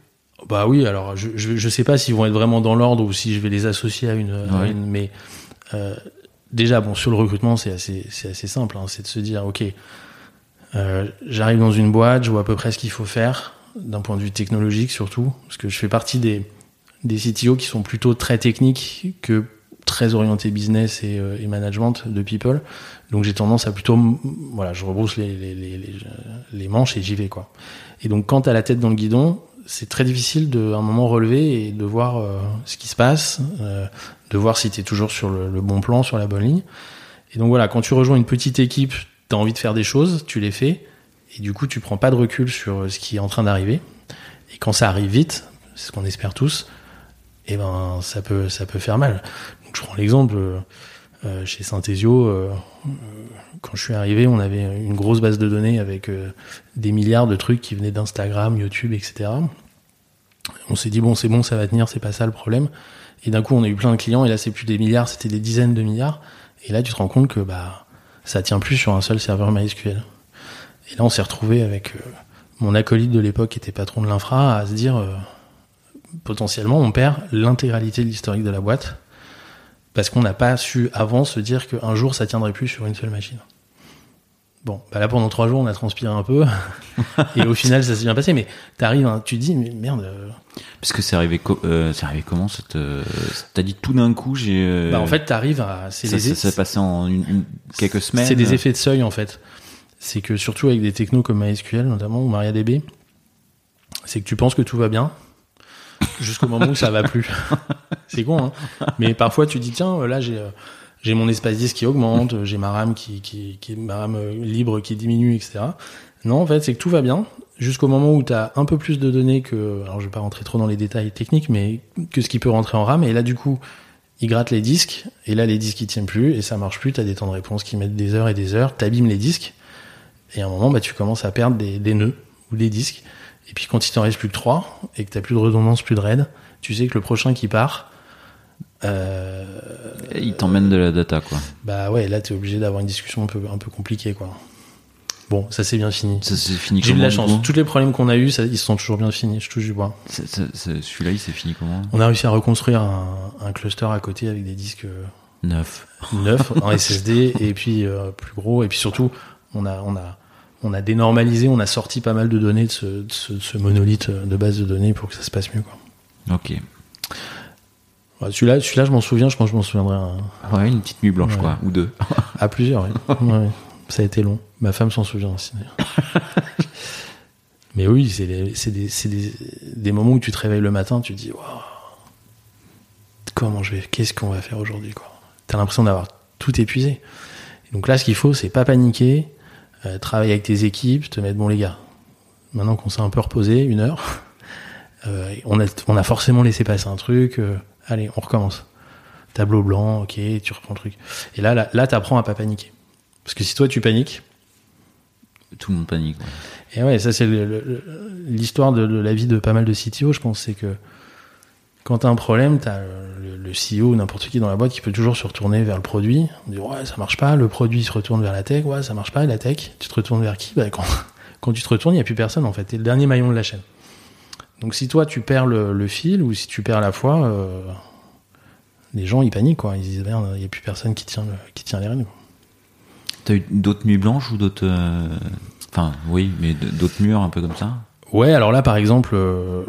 Bah oui, alors je, je, sais pas s'ils vont être vraiment dans l'ordre ou si je vais les associer à une, mais euh, déjà bon sur le recrutement c'est assez c'est assez simple, hein, c'est de se dire ok, euh, j'arrive dans une boîte, je vois à peu près ce qu'il faut faire d'un point de vue technologique surtout, parce que je fais partie des des CTO qui sont plutôt très techniques que très orientés business et, euh, management de people. Donc j'ai tendance à plutôt, voilà, je rebrousse les, les, manches et j'y vais quoi. Et donc quand tu as la tête dans le guidon, c'est très difficile de un moment relever et de voir euh, ce qui se passe, euh, de voir si tu es toujours sur le, bon plan, sur la bonne ligne. Et donc voilà, quand tu rejoins une petite équipe, tu as envie de faire des choses, tu les fais, et du coup tu prends pas de recul sur ce qui est en train d'arriver. Et quand ça arrive vite, c'est ce qu'on espère tous, et eh ben ça peut ça peut faire mal. Donc je prends l'exemple euh, chez Synthesio, euh, quand je suis arrivé, on avait une grosse base de données avec euh, des milliards de trucs qui venaient d'Instagram, YouTube, etc. On s'est dit bon, c'est bon, ça va tenir, c'est pas ça le problème. Et d'un coup, on a eu plein de clients, et là, c'est plus des milliards, c'était des dizaines de milliards. Et là, tu te rends compte que bah ça tient plus sur un seul serveur MySQL. Et là, on s'est retrouvé avec mon acolyte de l'époque, qui était patron de l'infra, à se dire potentiellement, on perd l'intégralité de l'historique de la boîte parce qu'on n'a pas su avant se dire qu'un jour ça tiendrait plus sur une seule machine. Bon, bah là pendant trois jours on a transpiré un peu et au final ça s'est bien passé. Mais t'arrives, hein, tu dis mais merde. Euh. Parce que c'est arrivé, euh, c'est arrivé comment cette, euh, T'as dit tout d'un coup j'ai. Bah en fait t'arrives à. Ça, s'est passé en une, quelques semaines. C'est des effets de seuil en fait. C'est que surtout avec des technos comme MySQL notamment ou MariaDB, c'est que tu penses que tout va bien jusqu'au moment où ça va plus. c'est con, hein. Mais parfois tu dis tiens, là j'ai euh, j'ai mon espace disque qui augmente, j'ai ma RAM qui, qui, qui ma RAM euh, libre qui diminue, etc. Non, en fait, c'est que tout va bien jusqu'au moment où tu as un peu plus de données que, alors je vais pas rentrer trop dans les détails techniques, mais que ce qui peut rentrer en RAM. Et là, du coup, il gratte les disques, et là, les disques ils tiennent plus, et ça marche plus. Tu as des temps de réponse qui mettent des heures et des heures, t'abîmes les disques, et à un moment, bah, tu commences à perdre des, des nœuds ou des disques. Et puis quand il t'en reste plus que 3 et que t'as plus de redondance, plus de RAID, tu sais que le prochain qui part, euh, il t'emmène de la data quoi. Bah ouais, là t'es obligé d'avoir une discussion un peu un peu compliquée quoi. Bon, ça c'est bien fini. Ça c'est fini. J'ai eu de la chance. Tous les problèmes qu'on a eu, ça, ils sont toujours bien finis. Je touche du bois. Celui-là, il s'est fini comment? On a réussi à reconstruire un, un, cluster à côté avec des disques euh, neufs, neufs en SSD et puis euh, plus gros et puis surtout on a on a on a dénormalisé, on a sorti pas mal de données de ce, monolithe de base de données pour que ça se passe mieux. Quoi. Ok. celui-là, celui-là, je m'en souviens, je pense que je m'en souviendrai. Ouais, une petite nuit blanche, quoi, ou deux. à plusieurs, oui. Ça a été long. Ma femme s'en souvient aussi, Mais oui, c'est des, des, des, moments où tu te réveilles le matin, tu te dis, comment je vais, qu'est-ce qu'on va faire aujourd'hui, quoi. T'as l'impression d'avoir tout épuisé. donc là, ce qu'il faut, c'est pas paniquer, euh, travailler avec tes équipes, te mettre bon les gars. Maintenant qu'on s'est un peu reposé, une heure, euh, on, a, on a forcément laissé passer un truc. Euh, allez, on recommence. Tableau blanc, ok, tu reprends le truc. Et là, là, là t'apprends à pas paniquer. Parce que si toi tu paniques, tout le monde panique. Et ouais, ça c'est l'histoire de, la vie de pas mal de CTO, je pense, c'est que quand t'as un problème, t'as le, CEO ou n'importe qui dans la boîte qui peut toujours se retourner vers le produit. On dit ouais ça marche pas, le produit se retourne vers la tech, ouais ça marche pas, la tech, tu te retournes vers qui? Bah, quand, tu te retournes, il y a plus personne en fait. T'es le dernier maillon de la chaîne. Donc si toi tu perds le, fil ou si tu perds la foi, euh, les gens ils paniquent quoi. Ils disent merde, il y a plus personne qui tient qui tient les rênes. T'as eu d'autres nuits blanches ou d'autres. euh, Enfin, oui, mais d'autres murs un peu comme ça? Ouais, alors là, par exemple, euh,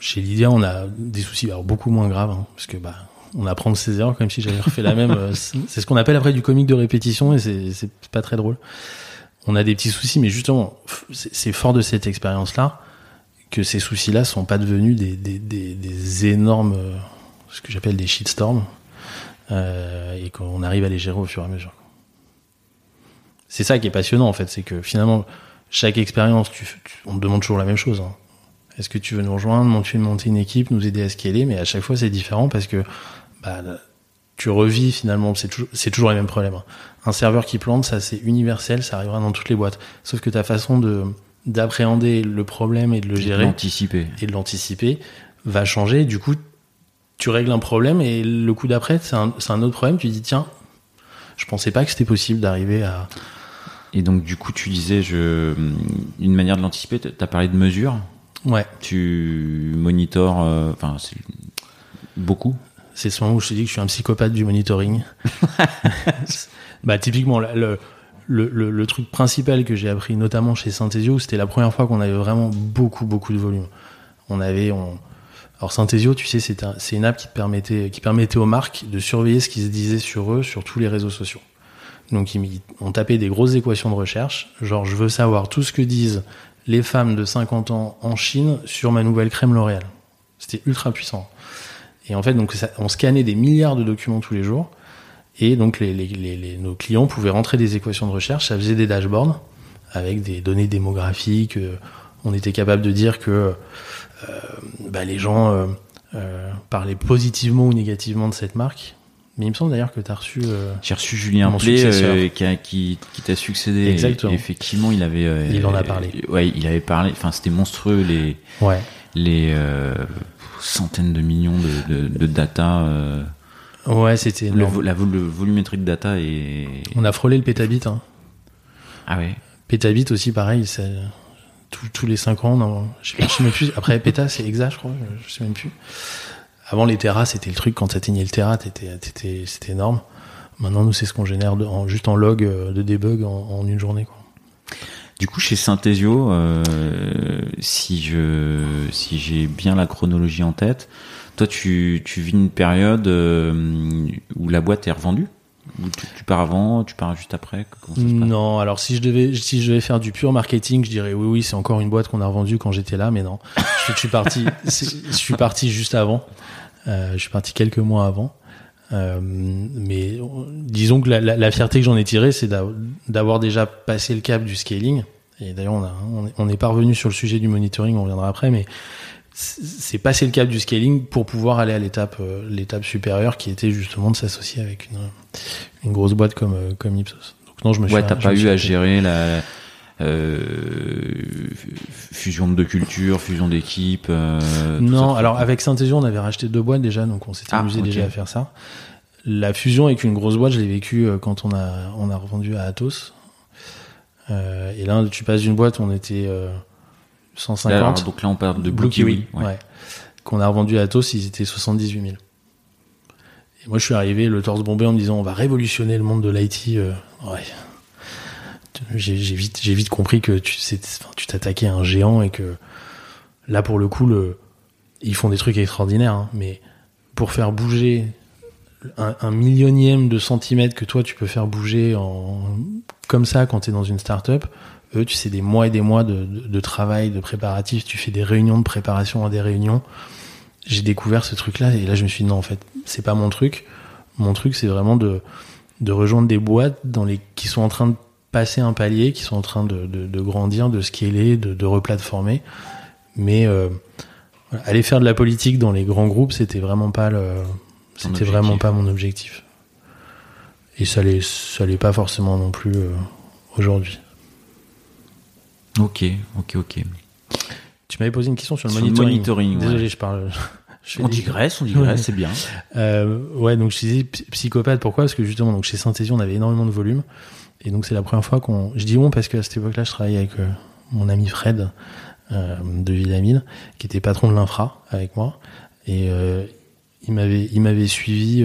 chez Lydia, on a des soucis alors beaucoup moins graves, hein, parce que bah, on apprend de ses erreurs, comme si j'avais refait la même. euh, c'est ce qu'on appelle après du comique de répétition, et c'est pas très drôle. On a des petits soucis, mais justement, c'est fort de cette expérience-là que ces soucis-là sont pas devenus des, des, des, des énormes, euh, ce que j'appelle des shitstorms, euh, et qu'on arrive à les gérer au fur et à mesure. C'est ça qui est passionnant, en fait, c'est que finalement, chaque expérience, tu, tu- on te demande toujours la même chose. hein. Est-ce que tu veux nous rejoindre, monter, monter une équipe, nous aider à scaler? Mais à chaque fois, c'est différent parce que bah, tu revis finalement, c'est toujours, toujours les mêmes problèmes. hein. Un serveur qui plante, ça c'est universel, ça arrivera dans toutes les boîtes. Sauf que ta façon de d'appréhender le problème et de le gérer et de l'anticiper va changer. Du coup, tu règles un problème et le coup d'après, c'est un, c'est un autre problème. Tu dis tiens, je pensais pas que c'était possible d'arriver à Et donc, du coup, tu disais, je, une manière de l'anticiper, t'as parlé de mesures. ouais. Tu monitores, euh, enfin, c'est beaucoup. C'est ce moment où je te dis que je suis un psychopathe du monitoring. bah, typiquement, le, le, le, le truc principal que j'ai appris, notamment chez Synthesio, c'était la première fois qu'on avait vraiment beaucoup, beaucoup de volume. On avait, on... alors Synthesio, tu sais, c'est un, c'est une app qui permettait, qui permettait aux marques de surveiller ce qui se disait sur eux sur tous les réseaux sociaux. Donc, ils, on tapait des grosses équations de recherche, genre, je veux savoir tout ce que disent les femmes de 50 ans en Chine sur ma nouvelle crème L'Oréal. C'était ultra puissant. Et en fait, donc, on scannait des milliards de documents tous les jours. Et donc, nos clients pouvaient rentrer des équations de recherche. Ça faisait des dashboards avec des données démographiques. euh, on était capable de dire que euh, bah, les gens euh, parlaient positivement ou négativement de cette marque. Mais il me semble d'ailleurs que tu as reçu. euh, J'ai reçu Julien Play euh, qui, a- qui, qui t'a succédé. Et- Exactement. et effectivement, il avait. euh, Il en a parlé. Ouais, il avait parlé. Enfin, c'était monstrueux les Ouais. les euh, centaines de millions de, de, de data. euh, Ouais, c'était le, la, le volumétrie de data est. On a frôlé le pétabit. Hein. Ah ouais. Pétabit aussi, pareil, c'est tous- tous les 5 ans. Non, je, sais même plus. Après, péta, c'est exact, je crois. Je, je sais même plus. Avant, les terras, c'était le truc. Quand t'atteignais le terra, t'étais, t'étais, c'était énorme. Maintenant, nous, c'est ce qu'on génère en, juste en log euh, de debug en, en une journée. Quoi. Du coup, chez Synthesio, euh, si je si j'ai bien la chronologie en tête, toi, tu, tu vis une période euh, où la boîte est revendue? Ou tu, tu pars avant, tu pars juste après Comment ça se passe? Non, alors si je devais, si je devais faire du pur marketing, je dirais oui, oui, c'est encore une boîte qu'on a revendue quand j'étais là, mais non, je, je suis parti, je suis parti juste avant. Euh, je suis parti quelques mois avant. Euh, mais disons que la, la, la fierté que j'en ai tirée, c'est d'a- d'avoir déjà passé le cap du scaling. Et d'ailleurs, on a, on est- on n'est pas revenu sur le sujet du monitoring, on reviendra après, mais c'est passer le cap du scaling pour pouvoir aller à l'étape, euh, l'étape supérieure, qui était justement de s'associer avec une, une grosse boîte comme, euh, comme Ipsos. Donc non, je me suis Ouais, t'as pas eu à gérer la euh, fusion de cultures, fusion d'équipes. euh, Non, alors avec Synthesio, on avait racheté deux boîtes déjà, donc on s'était Ah, amusé déjà à faire ça. La fusion avec une grosse boîte, je l'ai vécu quand on a on a revendu à Atos. Euh, et là, tu passes d'une boîte, on était euh, 150. Alors, donc là, on parle de Blue Kiwi. ouais. ouais. Qu'on a revendu à Atos, ils étaient 78 000. Et moi, je suis arrivé le torse bombé en me disant, on va révolutionner le monde de l'IT. euh, ouais. J'ai vite, compris que tu c'est- enfin, tu t'attaquais à un géant et que là, pour le coup, le, ils font des trucs extraordinaires, hein, mais pour faire bouger un, un millionième de centimètre que toi tu peux faire bouger en comme ça quand tu es dans une start-up, eux, tu sais, des mois et des mois de, de, de travail, de préparatifs, tu fais des réunions de préparation à des réunions. J'ai découvert ce truc-là et là je me suis dit non, en fait, c'est pas mon truc. Mon truc, c'est vraiment de, de rejoindre des boîtes dans les, qui sont en train de passer un palier, qui sont en train de, de, de grandir, de scaler, de, de replatformer. Mais euh, voilà, aller faire de la politique dans les grands groupes, c'était vraiment pas le, c'était vraiment pas mon objectif. Et ça l'est, ça l'est pas forcément non plus euh, aujourd'hui. Ok, ok, ok. Tu m'avais posé une question sur le Sur monitoring. ouais. Désolé, je parle, Je On digresse, on digresse, c'est bien. Euh, ouais, donc je disais psy- psychopathe. Pourquoi? Parce que justement, donc chez Synthesie, on avait énormément de volume, et donc c'est la première fois qu'on. Je dis on parce qu'à cette époque-là, je travaillais avec euh, mon ami Fred euh, de Villamine, qui était patron de l'infra avec moi, et euh, il m'avait il m'avait suivi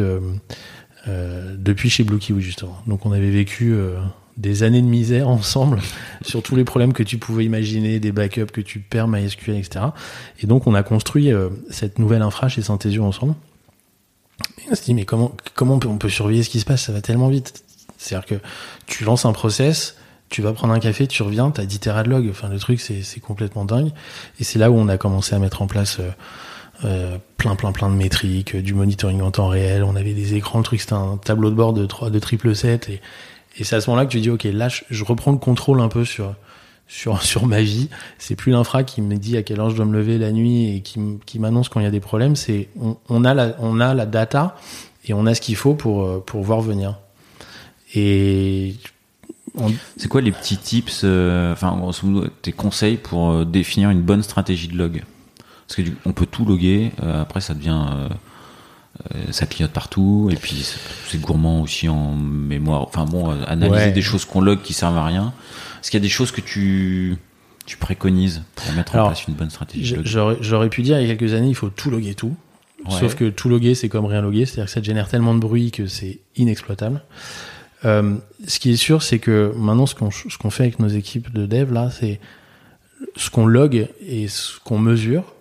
depuis chez Blue Kiwi justement. Donc on avait vécu des années de misère ensemble sur tous les problèmes que tu pouvais imaginer, des backups que tu perds MySQL, etc. Et donc on a construit euh, cette nouvelle infra chez Synthesio ensemble. Et on s'est dit mais comment comment on peut, surveiller ce qui se passe? Ça va tellement vite. C'est-à-dire que tu lances un process, tu vas prendre un café, tu reviens, t'as 10 téras de log. Enfin le truc c'est c'est complètement dingue. Et c'est là où on a commencé à mettre en place euh, euh, plein plein plein de métriques, euh, du monitoring en temps réel. On avait des écrans, le truc c'était un tableau de bord de 3 de triple 7 et et c'est à ce moment-là que tu dis ok là je, reprends le contrôle un peu sur sur sur ma vie. C'est plus l'infra qui me dit à quelle heure je dois me lever la nuit et qui qui m'annonce quand il y a des problèmes. C'est on, a la on a la data et on a ce qu'il faut pour euh, pour voir venir. Et C'est quoi les petits tips, euh, tes conseils pour euh, définir une bonne stratégie de log? Parce que on peut tout loguer, après ça devient, ça clignote partout, et puis c'est- gourmand aussi en mémoire. Enfin bon, euh, analyser Ouais. des choses qu'on log qui servent à rien. Est-ce qu'il y a des choses que tu tu préconises pour mettre Alors, en place une bonne stratégie j'aurais pu dire il y a quelques années il faut tout loguer tout. Ouais. Sauf que tout loguer, c'est comme rien loguer, c'est-à-dire que ça génère tellement de bruit que c'est inexploitable. Euh, ce qui est sûr, c'est que maintenant, ce qu'on ce qu'on fait avec nos équipes de dev, là, c'est ce qu'on log et ce qu'on mesure,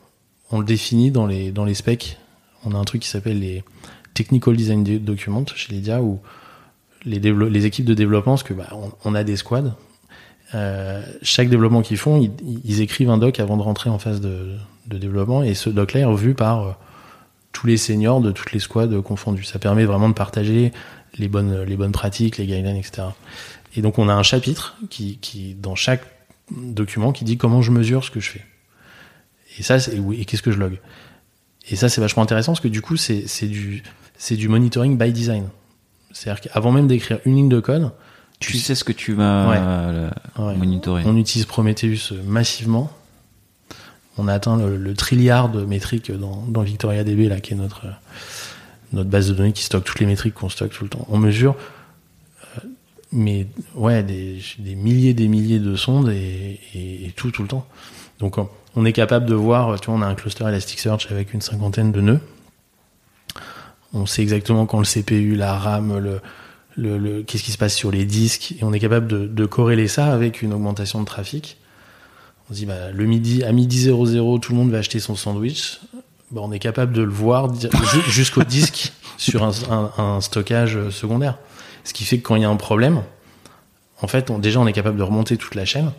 on le définit dans les, dans les specs. On a un truc qui s'appelle les Technical Design Do- Documents chez Lydia, où les, équipes de développement, parce que bah, on, a des squads, euh, chaque développement qu'ils font, ils, écrivent un doc avant de rentrer en phase de, développement, et ce doc-là est revu par euh, tous les seniors de toutes les squads confondues. Ça permet vraiment de partager les bonnes, les pratiques, les guidelines, etc. Et donc on a un chapitre qui, dans chaque document qui dit comment je mesure ce que je fais. Et ça, c'est et qu'est-ce que je log? Et ça, c'est vachement intéressant parce que du coup, c'est c'est du c'est du monitoring by design. C'est-à-dire qu'avant même d'écrire une ligne de code, Tu sais ce que tu vas Ouais. euh, Ouais. monitorer. On utilise Prometheus massivement. On a atteint le, le trilliard de métriques dans, dans VictoriaDB, là, qui est notre, euh, notre base de données qui stocke toutes les métriques qu'on stocke tout le temps. On mesure, euh, mais ouais, des, des milliers des milliers de sondes et, et- et tout, tout le temps. Donc, on- on est capable de voir, tu vois, on a un cluster Elasticsearch avec une cinquantaine de nœuds. On sait exactement quand le CPU, la RAM, qu'est-ce qui se passe sur les disques, et on est capable de, de corréler ça avec une augmentation de trafic. On se dit, bah, le midi, à midi 00, tout le monde va acheter son sandwich. Bah, on est capable de le voir jusqu'au disque sur un, stockage euh, secondaire. Ce qui fait que quand il y a un problème, en fait, déjà, on est capable de remonter toute la chaîne.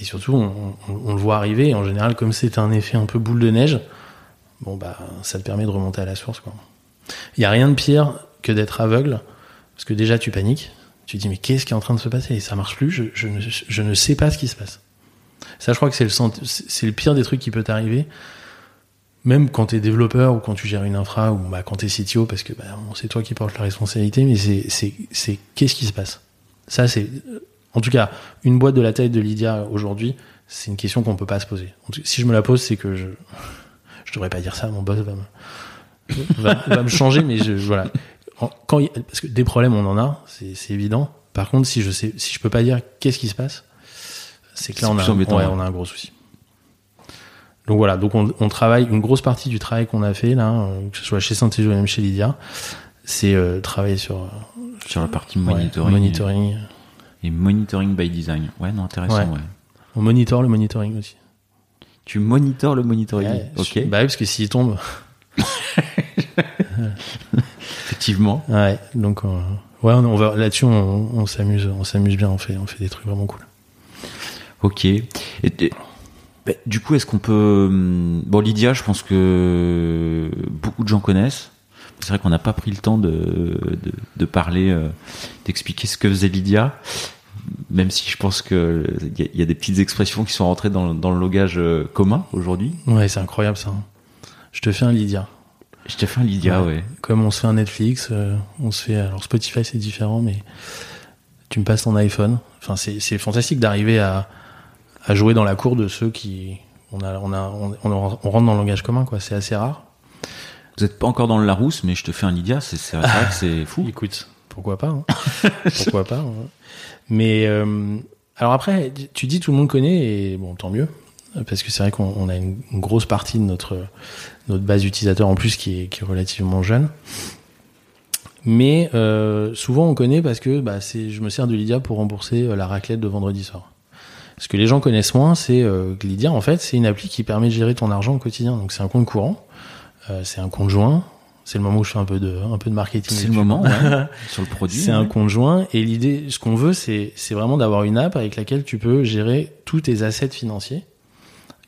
Et surtout, on, on- on le voit arriver. Et en général, comme c'est un effet un peu boule de neige, bon, bah, ça te permet de remonter à la source, quoi. Il n'y a rien de pire que d'être aveugle, parce que déjà tu paniques, tu dis mais qu'est-ce qui est en train de se passer? Et ça marche plus, je, je ne, je ne sais pas ce qui se passe. Ça je crois que c'est le, c'est le pire des trucs qui peut t'arriver, même quand tu es développeur ou quand tu gères une infra ou bah, quand tu es CTO, parce que bah, c'est toi qui portes la responsabilité, mais c'est, c'est, c'est qu'est-ce qui se passe? Ça c'est... En tout cas, une boîte de la taille de Lydia aujourd'hui, c'est une question qu'on peut pas se poser. Si je me la pose, c'est que je... Je devrais pas dire ça, mon boss va me va, va me changer, mais je, voilà. Quand il- parce que des problèmes, on en a, c'est évident. Par contre, si je sais, si je peux pas dire qu'est-ce qui se passe, c'est que là, on a, plus embêtant, ouais, ouais. on a un gros souci. Donc voilà, donc on, on travaille, une grosse partie du travail qu'on a fait là, euh, que ce soit chez Synthesio ou même chez Lydia, c'est euh, travailler sur euh, Sur la partie ouais, monitoring. Et monitoring by design. Ouais, non, intéressant, Ouais. ouais. On monitore le monitoring aussi. Tu monitores le monitoring. Ouais, ok. je- Bah oui, parce que s'il tombe, Effectivement. ouais. Donc euh, ouais, on, on va là-dessus, on, on s'amuse, on s'amuse bien, on fait, on fait des trucs vraiment cool. Ok. Et, et- bah, du coup, est-ce qu'on peut... hum, Bon, Lydia, je pense que beaucoup de gens connaissent. C'est vrai qu'on n'a pas pris le temps de, de, de parler, euh, d'expliquer ce que faisait Lydia. Même si je pense que il y, a- il y a des petites expressions qui sont rentrées dans, dans le langage euh, commun aujourd'hui. Ouais, c'est incroyable ça. Je te fais un Lydia. Je t'ai fait un Lydia, Ouais. ouais. Comme on se fait un Netflix, euh, on se fait. Alors Spotify c'est différent, mais tu me passes ton iPhone. Enfin, c'est fantastique d'arriver à, à jouer dans la cour de ceux qui. On a, on a, on rentre dans le langage commun, quoi. C'est assez rare. Vous êtes pas encore dans le Larousse, mais je te fais un Lydia, c'est c'est vrai que c'est fou. Écoute, pourquoi pas hein. Pourquoi pas hein. Mais euh, alors après, tu dis tout le monde connaît et bon, tant mieux, parce que c'est vrai qu'on on a une, une grosse partie de notre notre base utilisateur en plus qui est, qui est relativement jeune. Mais euh, souvent on connaît parce que bah, je me sers de Lydia pour rembourser euh, la raclette de vendredi soir. Ce que les gens connaissent moins, c'est euh, que Lydia, en fait, c'est une appli qui permet de gérer ton argent au quotidien. Donc c'est un compte courant, c'est un compte joint. C'est le moment où je fais un peu de, un peu de marketing. C'est le moment ouais, sur le produit. C'est un ouais. compte joint et l'idée, ce qu'on veut, c'est, c'est vraiment d'avoir une app avec laquelle tu peux gérer tous tes assets financiers,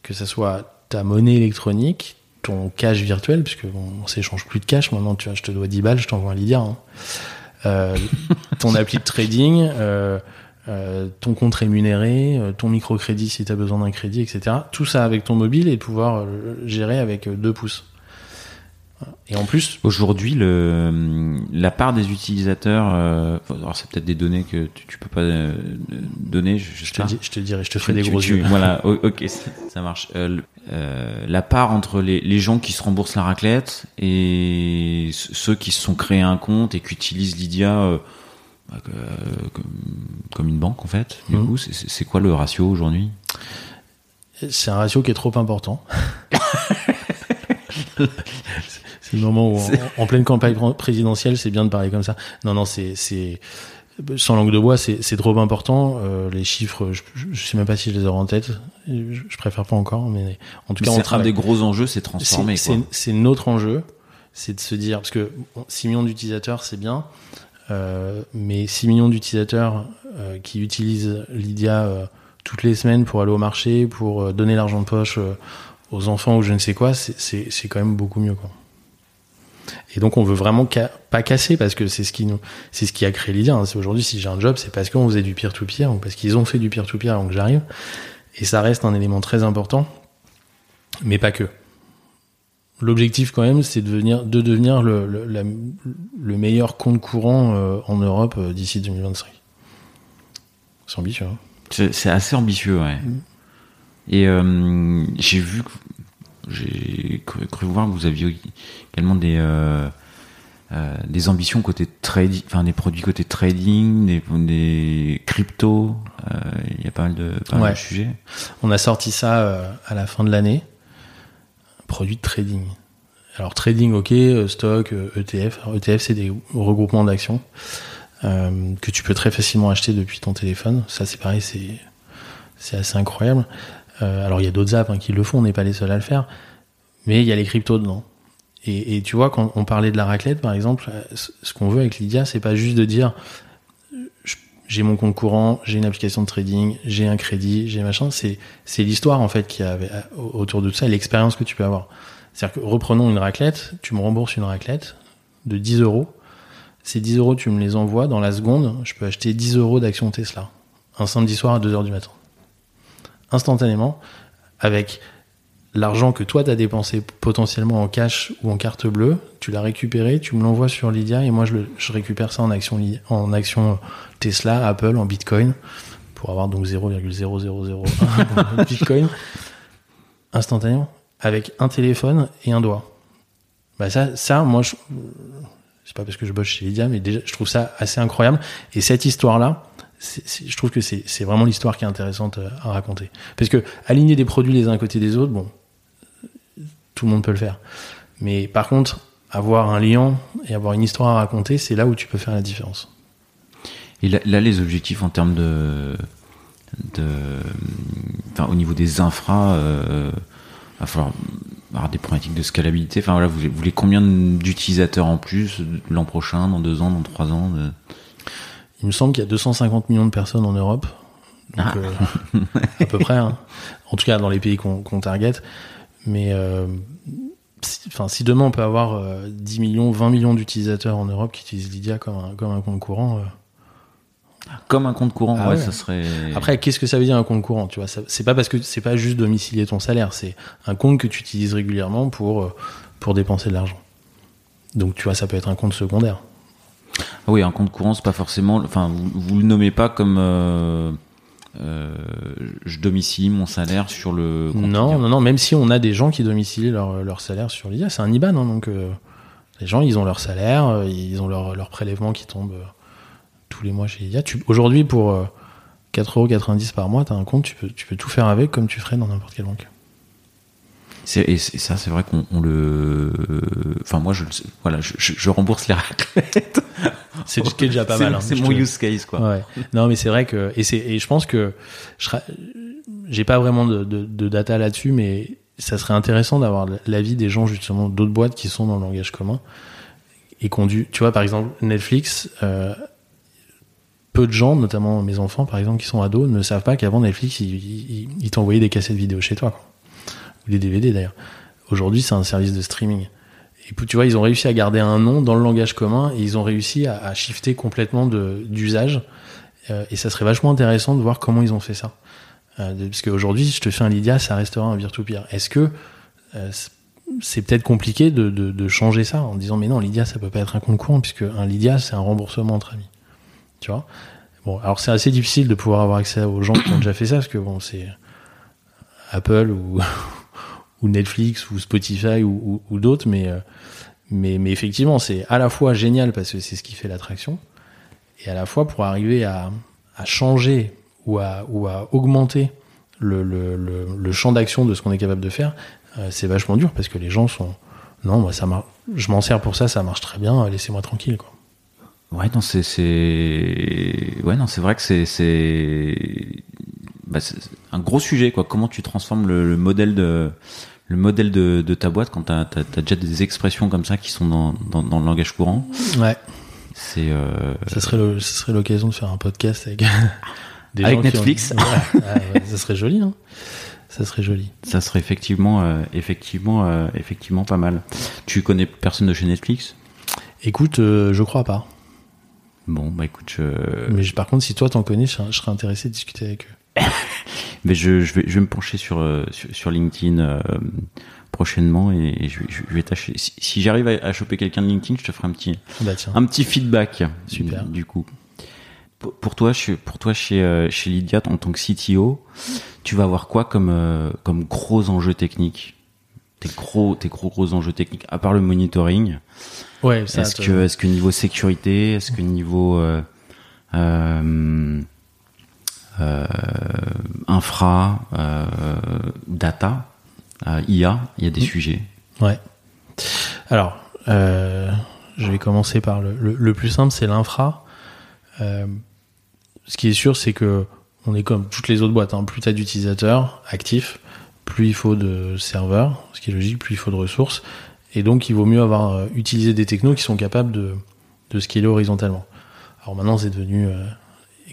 que ce soit ta monnaie électronique, ton cash virtuel, puisque on, on s'échange plus de cash maintenant. Tu vois, je te dois 10 balles, je t'envoie un Lydia. Hein. Euh, ton appli de trading, euh, euh, ton compte rémunéré, euh, ton microcrédit si tu as besoin d'un crédit, etc. Tout ça avec ton mobile et pouvoir euh, gérer avec euh, deux pouces. Et en plus, Aujourd'hui, le la part des utilisateurs, euh, alors c'est peut-être des données que tu, tu peux pas euh, donner. Je, je je sais te, dis, je te dirai, je te ferai des tu- gros tu- yeux. Voilà, ok, ça marche. Euh, la part entre les, les gens qui se remboursent la raclette et ceux qui se sont créés un compte et qui utilisent Lydia bah, comme, une banque en fait. Du Mhm. coup, c'est quoi le ratio aujourd'hui? C'est un ratio qui est trop important. c'est le moment où, en, en pleine campagne présidentielle, c'est bien de parler comme ça. Non, non, c'est, c'est, sans langue de bois, c'est, trop important. Euh, les chiffres, je, je sais même pas si je les aurai en tête. Je, je préfère pas encore, mais en tout cas, on C'est un des gros enjeux, c'est transformer. C'est- notre enjeu, c'est de se dire parce que bon, 6 millions d'utilisateurs, c'est bien, euh, mais 6 millions d'utilisateurs euh, qui utilisent Lydia euh, toutes les semaines pour aller au marché, pour euh, donner l'argent de poche euh, aux enfants ou je ne sais quoi, c'est quand même beaucoup mieux. Quoi. Et donc on veut vraiment ca- pas casser parce que c'est ce qui nous, c'est ce qui a créé Lydia. Hein. C'est aujourd'hui si j'ai un job, c'est parce qu'on faisait du peer-to-peer ou parce qu'ils ont fait du peer-to-peer avant que j'arrive. Et ça reste un élément très important, mais pas que. L'objectif quand même, c'est de devenir, de devenir le, le, la- le meilleur compte courant euh, en Europe euh, d'ici 2025. C'est ambitieux. Hein C'est assez ambitieux, ouais. Et euh, j'ai vu, j'ai cru, cru voir que vous aviez également des euh, euh, des ambitions côté trading, enfin des produits côté trading, des, des cryptos. euh, Il y a pas mal de, pas mal Ouais. de sujets. On a sorti ça à la fin de l'année. Produit de trading. Alors trading, ok, stock, ETF. Alors, ETF, c'est des regroupements d'actions que tu peux très facilement acheter depuis ton téléphone. Ça, c'est pareil, c'est assez incroyable. Euh, alors il y a d'autres apps hein, qui le font, on n'est pas les seuls à le faire, mais il y a les cryptos dedans. Et, tu vois, quand on parlait de la raclette, par exemple, euh, ce qu'on veut avec Lydia, c'est pas juste de dire euh, j'ai mon compte courant, j'ai une application de trading, j'ai un crédit, j'ai machin. C'est l'histoire en fait qui a autour de tout ça l'expérience que tu peux avoir. C'est-à-dire que reprenons une raclette, tu me rembourses une raclette de 10 euros. Ces 10 euros, tu me les envoies dans la seconde, je peux acheter 10 euros d'actions Tesla. Un samedi soir à 2 heures du matin. Instantanément, avec l'argent que toi t'as dépensé potentiellement en cash ou en carte bleue, tu l'as récupéré, tu me l'envoies sur Lydia et moi je, le, je récupère ça en action, en action Tesla, Apple, en Bitcoin pour avoir donc 0,0001 Bitcoin instantanément avec un téléphone et un doigt. Bah ça, ça moi c'est pas parce que je bosse chez Lydia, mais déjà je trouve ça assez incroyable. Et cette je trouve que c'est vraiment l'histoire qui est intéressante euh, à raconter. Parce que aligner des produits les uns à côté des autres, bon, tout le monde peut le faire. Mais par contre, avoir un lien et avoir une histoire à raconter, c'est là où tu peux faire la différence. Et là, les objectifs en termes de, enfin, au niveau des infras, euh, va falloir avoir des problématiques de scalabilité. Enfin voilà, vous, voulez combien d'utilisateurs en plus l'an prochain, dans deux ans, dans trois ans Il me semble qu'il y a 250 millions de personnes en Europe. Donc, Ah. euh, à peu près. hein. En tout cas, dans les pays qu'on qu'on target. Mais euh, si, demain on peut avoir euh, 10 millions, 20 millions d'utilisateurs en Europe qui utilisent Lydia comme un, comme un compte courant. euh. Comme un compte courant, Ah ouais, ouais. ça serait. Après, qu'est-ce que ça veut dire un compte courant Tu vois, ça- c'est pas parce que c'est pas juste domicilier ton salaire, c'est un compte que tu utilises régulièrement pour euh, pour dépenser de l'argent. Donc, tu vois, ça peut être un compte secondaire. Ah oui, un compte courant, c'est pas forcément. Enfin, vous, vous le nommez pas comme. euh, euh, je domicile mon salaire sur le. compte Non, non, non. Même si on a des gens qui domicilient leur, leur salaire sur Lydia, c'est un IBAN. hein, donc, euh, les gens, ils ont leur salaire, ils ont leur, leur prélèvement qui tombe tous les mois chez Lydia. Tu- Aujourd'hui, pour euh, 4,90€ par mois, tu as un compte, tu peux, tu peux tout faire avec comme tu ferais dans n'importe quelle banque. Et, ça, c'est vrai qu'on on le. Enfin, moi, je, voilà, je, rembourse les raclettes. C'est ce qui est déjà pas mal. hein, C'est mon te- use case, quoi. Ouais. Non, mais c'est vrai que et c'est et je pense que je j'ai pas vraiment de, de, de data là-dessus, mais ça serait intéressant d'avoir l'avis des gens justement d'autres boîtes qui sont dans le langage commun et qu'on tu vois, par exemple Netflix. euh, peu de gens, notamment mes enfants par exemple, qui sont ados, ne savent pas qu'avant Netflix, ils il, il t'envoyaient des cassettes vidéo chez toi, quoi. Ou des DVD d'ailleurs. Aujourd'hui, c'est un service de streaming. Et tu vois, ils ont réussi à garder un nom dans le langage commun et ils ont réussi à, shifter complètement d'usage. Euh, et ça serait vachement intéressant de voir comment ils ont fait ça. Euh, parce qu'aujourd'hui, je te fais un Lydia, ça restera un peer-to-peer. Est-ce que euh, c'est- peut-être compliqué de, de, de changer ça en disant mais non, Lydia, ça peut pas être un courant puisque un Lydia, c'est un remboursement entre amis. Tu vois? Bon, alors c'est assez difficile de pouvoir avoir accès aux gens qui ont déjà fait ça parce que bon, c'est Apple ou, Netflix ou Spotify ou, d'autres, mais, euh, mais, effectivement, c'est à la fois génial parce que c'est ce qui fait l'attraction, et à la fois pour arriver à, changer ou à, augmenter le, champ d'action de ce qu'on est capable de faire, euh, c'est vachement dur parce que les gens sont non, moi ça je m'en sers pour ça, ça marche très bien, laissez-moi tranquille quoi. Ouais, non, c'est, vrai que bah, c'est un gros sujet. Comment tu transformes le modèle de, le modèle de, de ta boîte quand t'as, t'as, t'as déjà des expressions comme ça qui sont dans, dans, dans le langage courant. Ouais, C'est, euh, ça serait l'occasion de faire un podcast avec des Avec gens qui ont- Netflix. Ouais, ah ouais, ça serait joli, hein. Ça serait joli. ça serait effectivement, euh, effectivement, euh, effectivement pas mal. Tu connais personne de chez Netflix? Écoute, euh, je crois pas. Bon, bah écoute, je, Mais je- par contre, si toi t'en connais, je serais intéressé de discuter avec eux. mais je, je vais, je vais me pencher sur, euh, sur, sur LinkedIn euh, prochainement et, et je, vais- je vais tâcher. Si, si j'arrive à, à choper quelqu'un de LinkedIn, je te ferai un petit, Bah tiens. un petit feedback. Super. Du coup, pour pour toi, pour toi chez euh, chez Lydia en tant que CTO, tu vas avoir quoi comme euh, comme gros enjeux techniques? Tes gros tes gros gros enjeux techniques à part le monitoring. Ouais, ça. Est-ce que est-ce que niveau sécurité, est-ce que niveau euh, euh, infra, euh, data, euh, IA, il y a des sujets. Ouais. Alors, euh, je vais commencer par le, le, le plus simple, c'est l'infra. Euh, ce qui est sûr, c'est que on est comme toutes les autres boîtes. Hein. Plus tu as d'utilisateurs actifs, plus il faut de serveurs, ce qui est logique, plus il faut de ressources. Et donc, il vaut mieux avoir euh, utilisé des technos qui sont capables de, de scaler horizontalement. Alors maintenant, c'est devenu euh,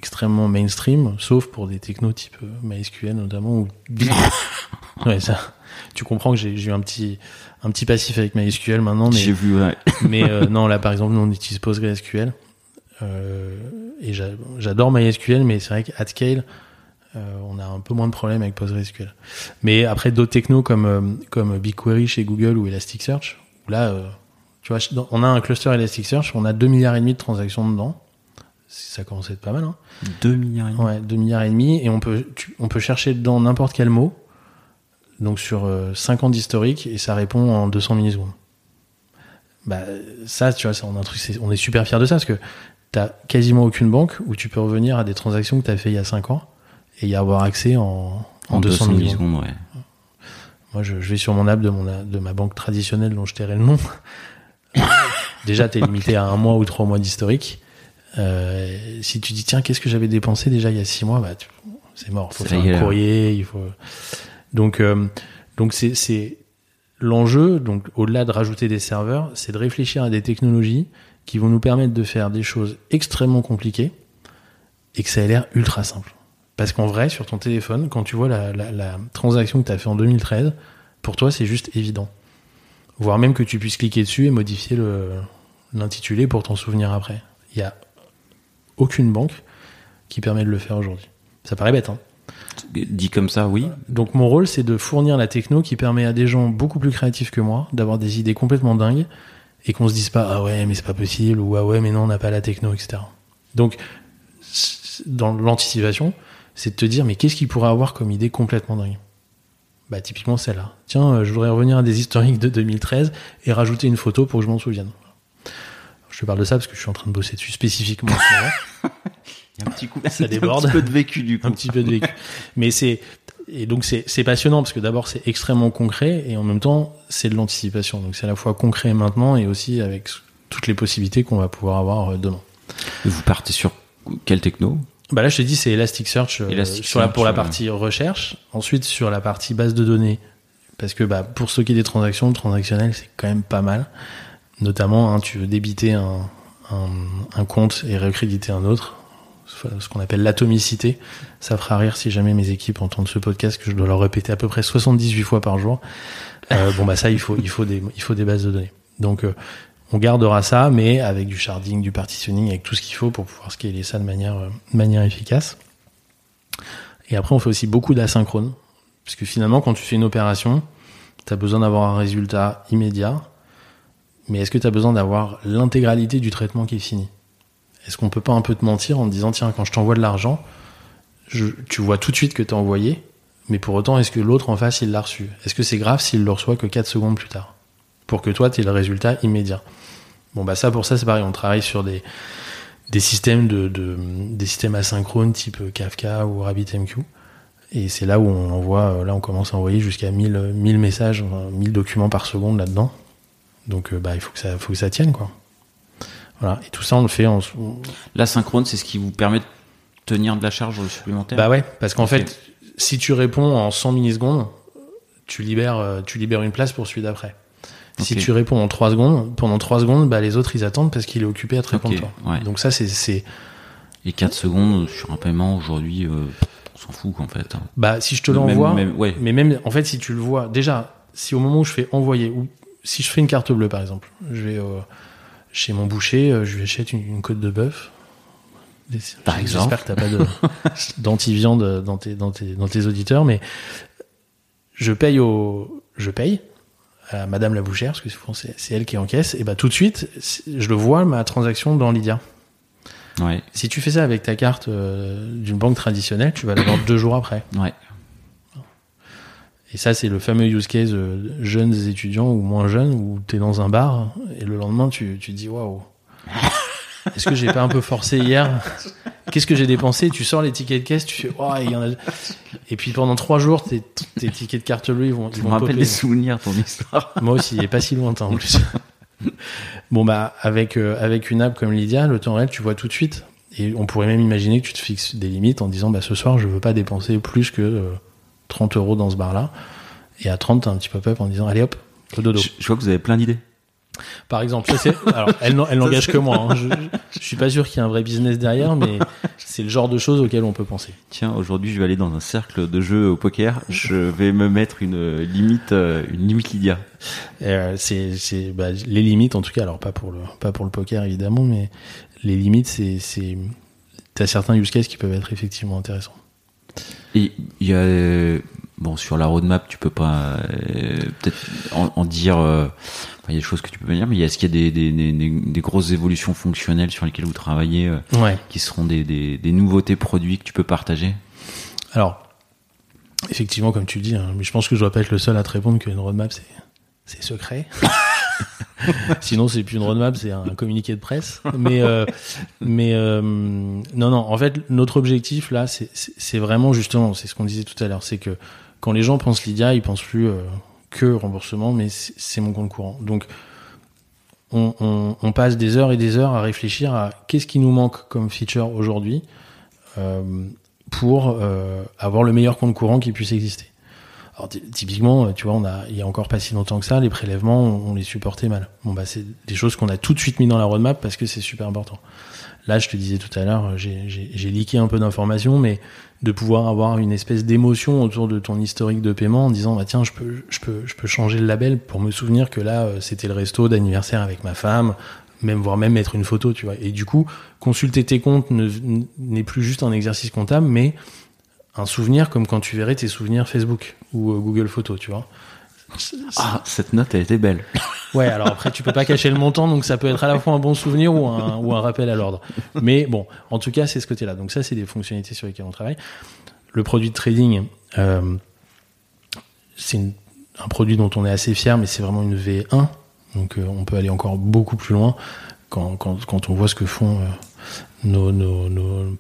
extrêmement mainstream, sauf pour des technos type euh, MySQL notamment. Ou... ouais, ça. Tu comprends que j'ai eu un petit un petit passif avec MySQL maintenant, mais J'ai vu. ouais. mais euh, non, là, par exemple, nous, on utilise PostgreSQL. Euh, et j'a- j'adore MySQL, mais c'est vrai qu'à scale, euh, on a un peu moins de problèmes avec PostgreSQL. Mais après, d'autres technos comme, comme BigQuery chez Google ou Elasticsearch, où là, tu vois, on a un cluster Elasticsearch, on a 2 milliards et demi de transactions dedans. Ça commence à être pas mal, hein. 2 milliards et demi. Ouais, 2 milliards et demi, et on peut, tu- on peut chercher dedans n'importe quel mot, donc sur euh, 5 ans d'historique, et ça répond en 200 millisecondes. Bah, ça, tu vois, ça, on, a un truc, c'est- on est super fiers de ça, parce que t'as quasiment aucune banque où tu peux revenir à des transactions que t'as fait il y a 5 ans, et y avoir accès en, en, 200, millisecondes. millisecondes, ouais. Moi, je, je vais sur mon app de, mon, de ma banque traditionnelle dont je tairai le nom. déjà, t'es limité à un mois ou trois mois d'historique. Euh, si tu dis, tiens, qu'est-ce que j'avais dépensé déjà il y a six mois, bah, c'est mort. Faut Ça faire un courrier, il faut. Donc, euh, donc c'est, c'est l'enjeu. Donc, au-delà de rajouter des serveurs, c'est de réfléchir à des technologies qui vont nous permettre de faire des choses extrêmement compliquées et que ça ait l'air ultra simple. Parce qu'en vrai, sur ton téléphone, quand tu vois la, la, la transaction que tu as fait en 2013, pour toi, c'est juste évident. Voire même que tu puisses cliquer dessus et modifier le, l'intitulé pour t'en souvenir après. Il y a aucune banque qui permet de le faire aujourd'hui. Ça paraît bête, hein. Dit comme ça, oui. Donc mon rôle, c'est de fournir la techno qui permet à des gens beaucoup plus créatifs que moi d'avoir des idées complètement dingues et qu'on se dise pas ah ouais mais c'est pas possible ou ah ouais mais non on n'a pas la techno etc. Donc dans l'anticipation, c'est de te dire, mais qu'est-ce qu'il pourrait avoir comme idée complètement dingue? Bah, typiquement celle-là. Tiens, euh, je voudrais revenir à des historiques de 2013 et rajouter une photo pour que je m'en souvienne. Je te parle de ça parce que je suis en train de bosser dessus spécifiquement. Il y a un petit coup, Ça un déborde. petit peu de vécu du coup. un petit peu de vécu. Mais c'est et donc c'est c'est passionnant parce que d'abord c'est extrêmement concret et en même temps c'est de l'anticipation. Donc c'est à la fois concret maintenant et aussi avec toutes les possibilités qu'on va pouvoir avoir euh, demain. Vous partez sur quel techno? Bah là je te dis c'est Elasticsearch, euh, Elasticsearch, sur la, pour la partie recherche. Ensuite sur la partie base de données parce que bah pour stocker des transactions, le transactionnel c'est quand même pas mal. Notamment hein, tu veux débiter un, un, un compte et recréditer un autre ce qu'on appelle l'atomicité. Ça fera rire si jamais mes équipes entendent ce podcast que je dois leur répéter à peu près 78 fois par jour. Euh, bon bah ça il faut il faut des il faut des bases de données. Donc euh, on gardera ça mais avec du sharding, du partitioning, avec tout ce qu'il faut pour pouvoir scaler ça de manière euh, de manière efficace. Et après on fait aussi beaucoup d'asynchrone parce que finalement quand tu fais une opération, tu as besoin d'avoir un résultat immédiat. Mais est-ce que tu as besoin d'avoir l'intégralité du traitement qui est fini? Est-ce qu'on peut pas un peu te mentir en te disant tiens quand je t'envoie de l'argent, tu vois tout de suite que t'as envoyé, mais pour autant est-ce que l'autre en face il l'a reçu? Est-ce que c'est grave s'il le reçoit que 4 secondes plus tard? Pour que toi tu aies le résultat immédiat. Bon bah ça pour ça c'est pareil, on travaille sur des, systèmes de, de des systèmes asynchrones type Kafka ou RabbitMQ. Et c'est là où on envoie, là on commence à envoyer jusqu'à 1000, 1000 messages, 1000 documents par seconde là-dedans. Donc bah il faut que ça, faut que ça tienne quoi. Voilà. Et tout ça, on le fait en. L'asynchrone, c'est ce qui vous permet de tenir de la charge supplémentaire Bah ouais, parce qu'en Ok. fait, si tu réponds en 100 millisecondes, tu libères, euh, tu libères une place pour celui d'après. Si Ok. tu réponds en 3 secondes, pendant 3 secondes, bah, les autres ils attendent parce qu'il est occupé à te répondre Ok, toi. ouais. Donc ça, c'est, Et 4 secondes sur un paiement aujourd'hui, euh, on s'en fout en fait. hein. bah, si je te l'envoie, ouais. mais même, en fait, si tu le vois, déjà, si au moment où je fais envoyer, ou si je fais une carte bleue par exemple, je vais euh, chez mon boucher, euh, je lui achète une, une côte de bœuf. Par exemple. J'espère que t'as pas de, d'anti-viande dans tes, dans, tes, dans tes auditeurs, mais je paye au, je paye à Madame la bouchère, parce que souvent, c'est, c'est elle qui encaisse, et bah tout de suite, je le vois ma transaction dans Lydia. Ouais, Si tu fais ça avec ta carte euh, d'une banque traditionnelle, tu vas l'avoir deux jours après. ouais. Et ça, c'est le fameux use case euh, jeunes étudiants ou moins jeunes où tu es dans un bar et le lendemain, tu, tu te dis waouh. Est-ce que j'ai pas un peu forcé hier? Qu'est-ce que j'ai dépensé? Tu sors les tickets de caisse, tu fais waouh, il y en a. Et puis pendant trois jours, tes, tes tickets de carte bleue, ils vont, ils Tu me vont rappelles des souvenirs, ton histoire? Moi aussi, il est pas si lointain en plus. bon bah avec euh, avec une app comme Lydia, le temps réel, tu vois tout de suite. Et on pourrait même imaginer que tu te fixes des limites en disant bah ce soir, je veux pas dépenser plus que euh, 30 euros dans ce bar-là. Et à 30, t'as un petit pop-up en disant allez hop, au dodo. Je, je vois que vous avez plein d'idées. Par exemple, ça c'est. Alors, elle, n'en- elle n'engage que moi. hein. Je, je suis pas sûr qu'il y ait un vrai business derrière, mais c'est le genre de choses auxquelles on peut penser. Tiens, aujourd'hui, je vais aller dans un cercle de jeu au poker. Je vais me mettre une limite, euh, une limite Lydia. Euh, c'est c'est bah, les limites en tout cas. Alors pas pour le pas pour le poker évidemment, mais les limites c'est c'est t'as certains use cases qui peuvent être effectivement intéressants. Et il y a euh, bon sur la roadmap, tu peux pas euh, peut-être en, en dire. euh, il y a des choses que tu peux pas dire, mais est-ce qu'il y a des, des, des, des- grosses évolutions fonctionnelles sur lesquelles vous travaillez, euh, Ouais. qui seront des, des, des nouveautés produits que tu peux partager? Alors effectivement comme tu le dis, hein, mais je pense que je dois pas être le seul à te répondre qu'une roadmap c'est c'est secret. Sinon, c'est plus une roadmap, c'est un communiqué de presse. Mais, euh, mais euh, non, non. En fait, notre objectif là, c'est- vraiment justement, c'est ce qu'on disait tout à l'heure, c'est que quand les gens pensent Lydia, ils pensent plus euh, que remboursement, mais c'est mon compte courant. Donc, on, on, on passe des heures et des heures à réfléchir à qu'est-ce qui nous manque comme feature aujourd'hui euh, pour euh, avoir le meilleur compte courant qui puisse exister. Alors ty- typiquement, tu vois, on a, il y a encore pas si longtemps que ça, les prélèvements, on, les supportait mal. Bon bah c'est des choses qu'on a tout de suite mis dans la roadmap parce que c'est super important. Là, je te disais tout à l'heure, j'ai- leaké un peu d'informations, mais de pouvoir avoir une espèce d'émotion autour de ton historique de paiement en disant bah tiens, je peux, je peux, je peux changer le label pour me souvenir que là, euh, c'était le resto d'anniversaire avec ma femme, même voire même mettre une photo, tu vois. Et du coup, consulter tes comptes ne- n'est plus juste un exercice comptable, mais un souvenir comme quand tu verrais tes souvenirs Facebook ou euh, Google Photos, tu vois. Ah, cette note, elle était belle. Ouais, alors après, tu peux pas cacher le montant, donc ça peut être à la fois un bon souvenir ou un, ou un rappel à l'ordre. Mais bon, en tout cas, c'est ce côté-là. Donc ça, c'est des fonctionnalités sur lesquelles on travaille. Le produit de trading, euh, c'est un produit dont on est assez fier, mais c'est vraiment une V1. Donc euh, on peut aller encore beaucoup plus loin quand, quand, quand on voit ce que font euh, nos, nos, nos,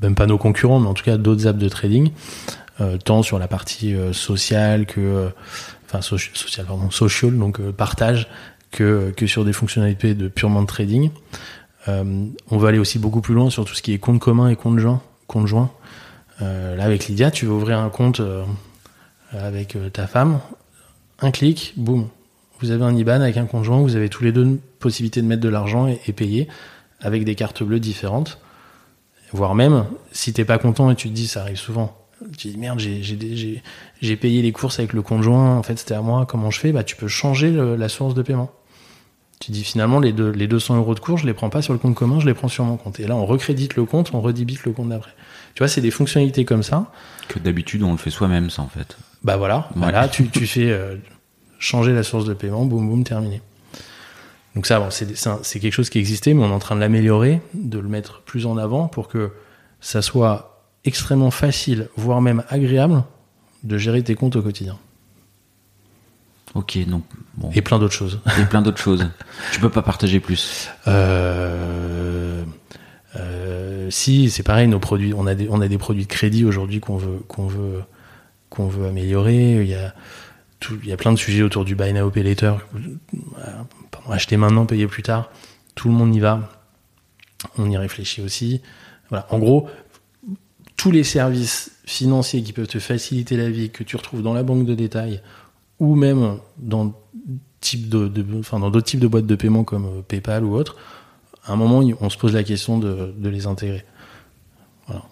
même pas nos concurrents, mais en tout cas d'autres apps de trading, euh, tant sur la partie euh, sociale que, euh, enfin social, pardon, social, donc partage, que, que sur des fonctionnalités de purement de trading. on va aller aussi beaucoup plus loin sur tout ce qui est compte commun et compte joint. Compte joint. là avec Lydia, tu veux ouvrir un compte avec ta femme, un clic, boum, vous avez un IBAN avec un conjoint, vous avez tous les deux possibilité de mettre de l'argent et, et, payer avec des cartes bleues différentes. Voire même, si t'es pas content et tu te dis, ça arrive souvent, tu dis merde, j'ai payé les courses avec le conjoint, en fait c'était à moi, comment je fais? Bah tu peux changer le, la source de paiement. Tu dis finalement les, deux, les 200 euros de cours, je les prends pas sur le compte commun, je les prends sur mon compte. Et là on recrédite le compte, on redébite le compte d'après. Tu vois, c'est des fonctionnalités comme ça. Que d'habitude on le fait soi-même ça en fait. Bah voilà, ouais. voilà tu, tu fais euh, changer la source de paiement, boum boum, terminé. Donc ça, bon, c'est quelque chose qui existait, mais on est en train de l'améliorer, de le mettre plus en avant pour que ça soit extrêmement facile, voire même agréable, de gérer tes comptes au quotidien. Ok, donc bon. Et plein d'autres choses. Et plein d'autres choses. tu peux pas partager plus. Euh, euh, si, c'est pareil. Nos produits, on a des, on a des produits de crédit aujourd'hui qu'on veut, qu'on veut, qu'on veut améliorer. Il y a tout, il y a plein de sujets autour du buy now pay later. Acheter maintenant, payer plus tard. Tout le monde y va. On y réfléchit aussi. Voilà. En gros, tous les services financiers qui peuvent te faciliter la vie, que tu retrouves dans la banque de détail ou même dans type de, enfin dans d'autres types de boîtes de paiement comme PayPal ou autre, à un moment on se pose la question de, de les intégrer. Voilà.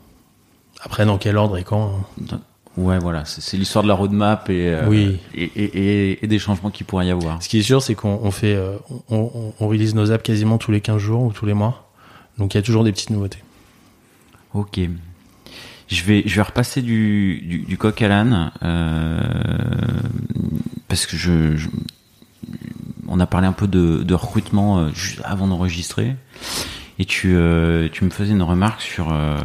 Après, dans quel ordre et quand hein. Ouais, voilà, c'est l'histoire de la roadmap et, euh, oui. et, et, et, des changements qu'il pourrait y avoir. Ce qui est sûr, c'est qu'on on fait, euh, on, on, on release nos apps quasiment tous les 15 jours ou tous les mois. Donc il y a toujours des petites nouveautés. Ok. Je vais, je vais repasser du, du, du coq à l'âne euh, parce que je, je, on a parlé un peu de, de recrutement euh, juste avant d'enregistrer et tu, euh, tu me faisais une remarque sur euh,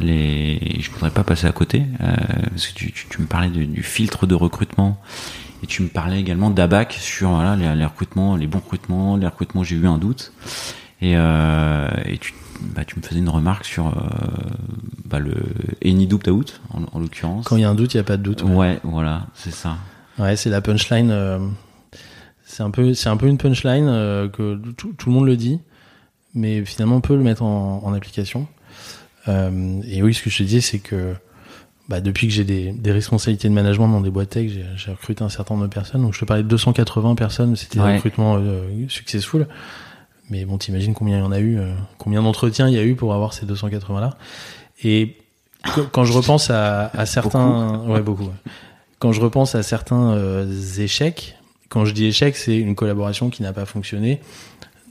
les. Je voudrais pas passer à côté euh, parce que tu, tu, tu me parlais du, du, filtre de recrutement et tu me parlais également d'ABAC sur voilà les, les, recrutements, les bons recrutements, les recrutements j'ai eu un doute et, euh, et tu bah, tu me faisais une remarque sur euh, bah, le any doubt out en, en l'occurrence. Quand il y a un doute, il n'y a pas de doute. Ouais, ouais voilà, c'est ça. Ouais, c'est la punchline. Euh, c'est un peu, c'est un peu une punchline euh, que tout, tout, le monde le dit, mais finalement on peut le mettre en, en application. Euh, et oui, ce que je te dis, c'est que bah, depuis que j'ai des, des, responsabilités de management dans des boîtes tech, j'ai recruté un certain nombre de personnes. Donc je te parlais de 280 personnes, c'était ouais. un recrutement successful. Mais bon, t'imagines combien il y en a eu, euh, combien d'entretiens il y a eu pour avoir ces 280 là. Et quand je repense à, à certains, beaucoup. ouais beaucoup. Ouais. Quand je repense à certains euh, échecs, quand je dis échec, c'est une collaboration qui n'a pas fonctionné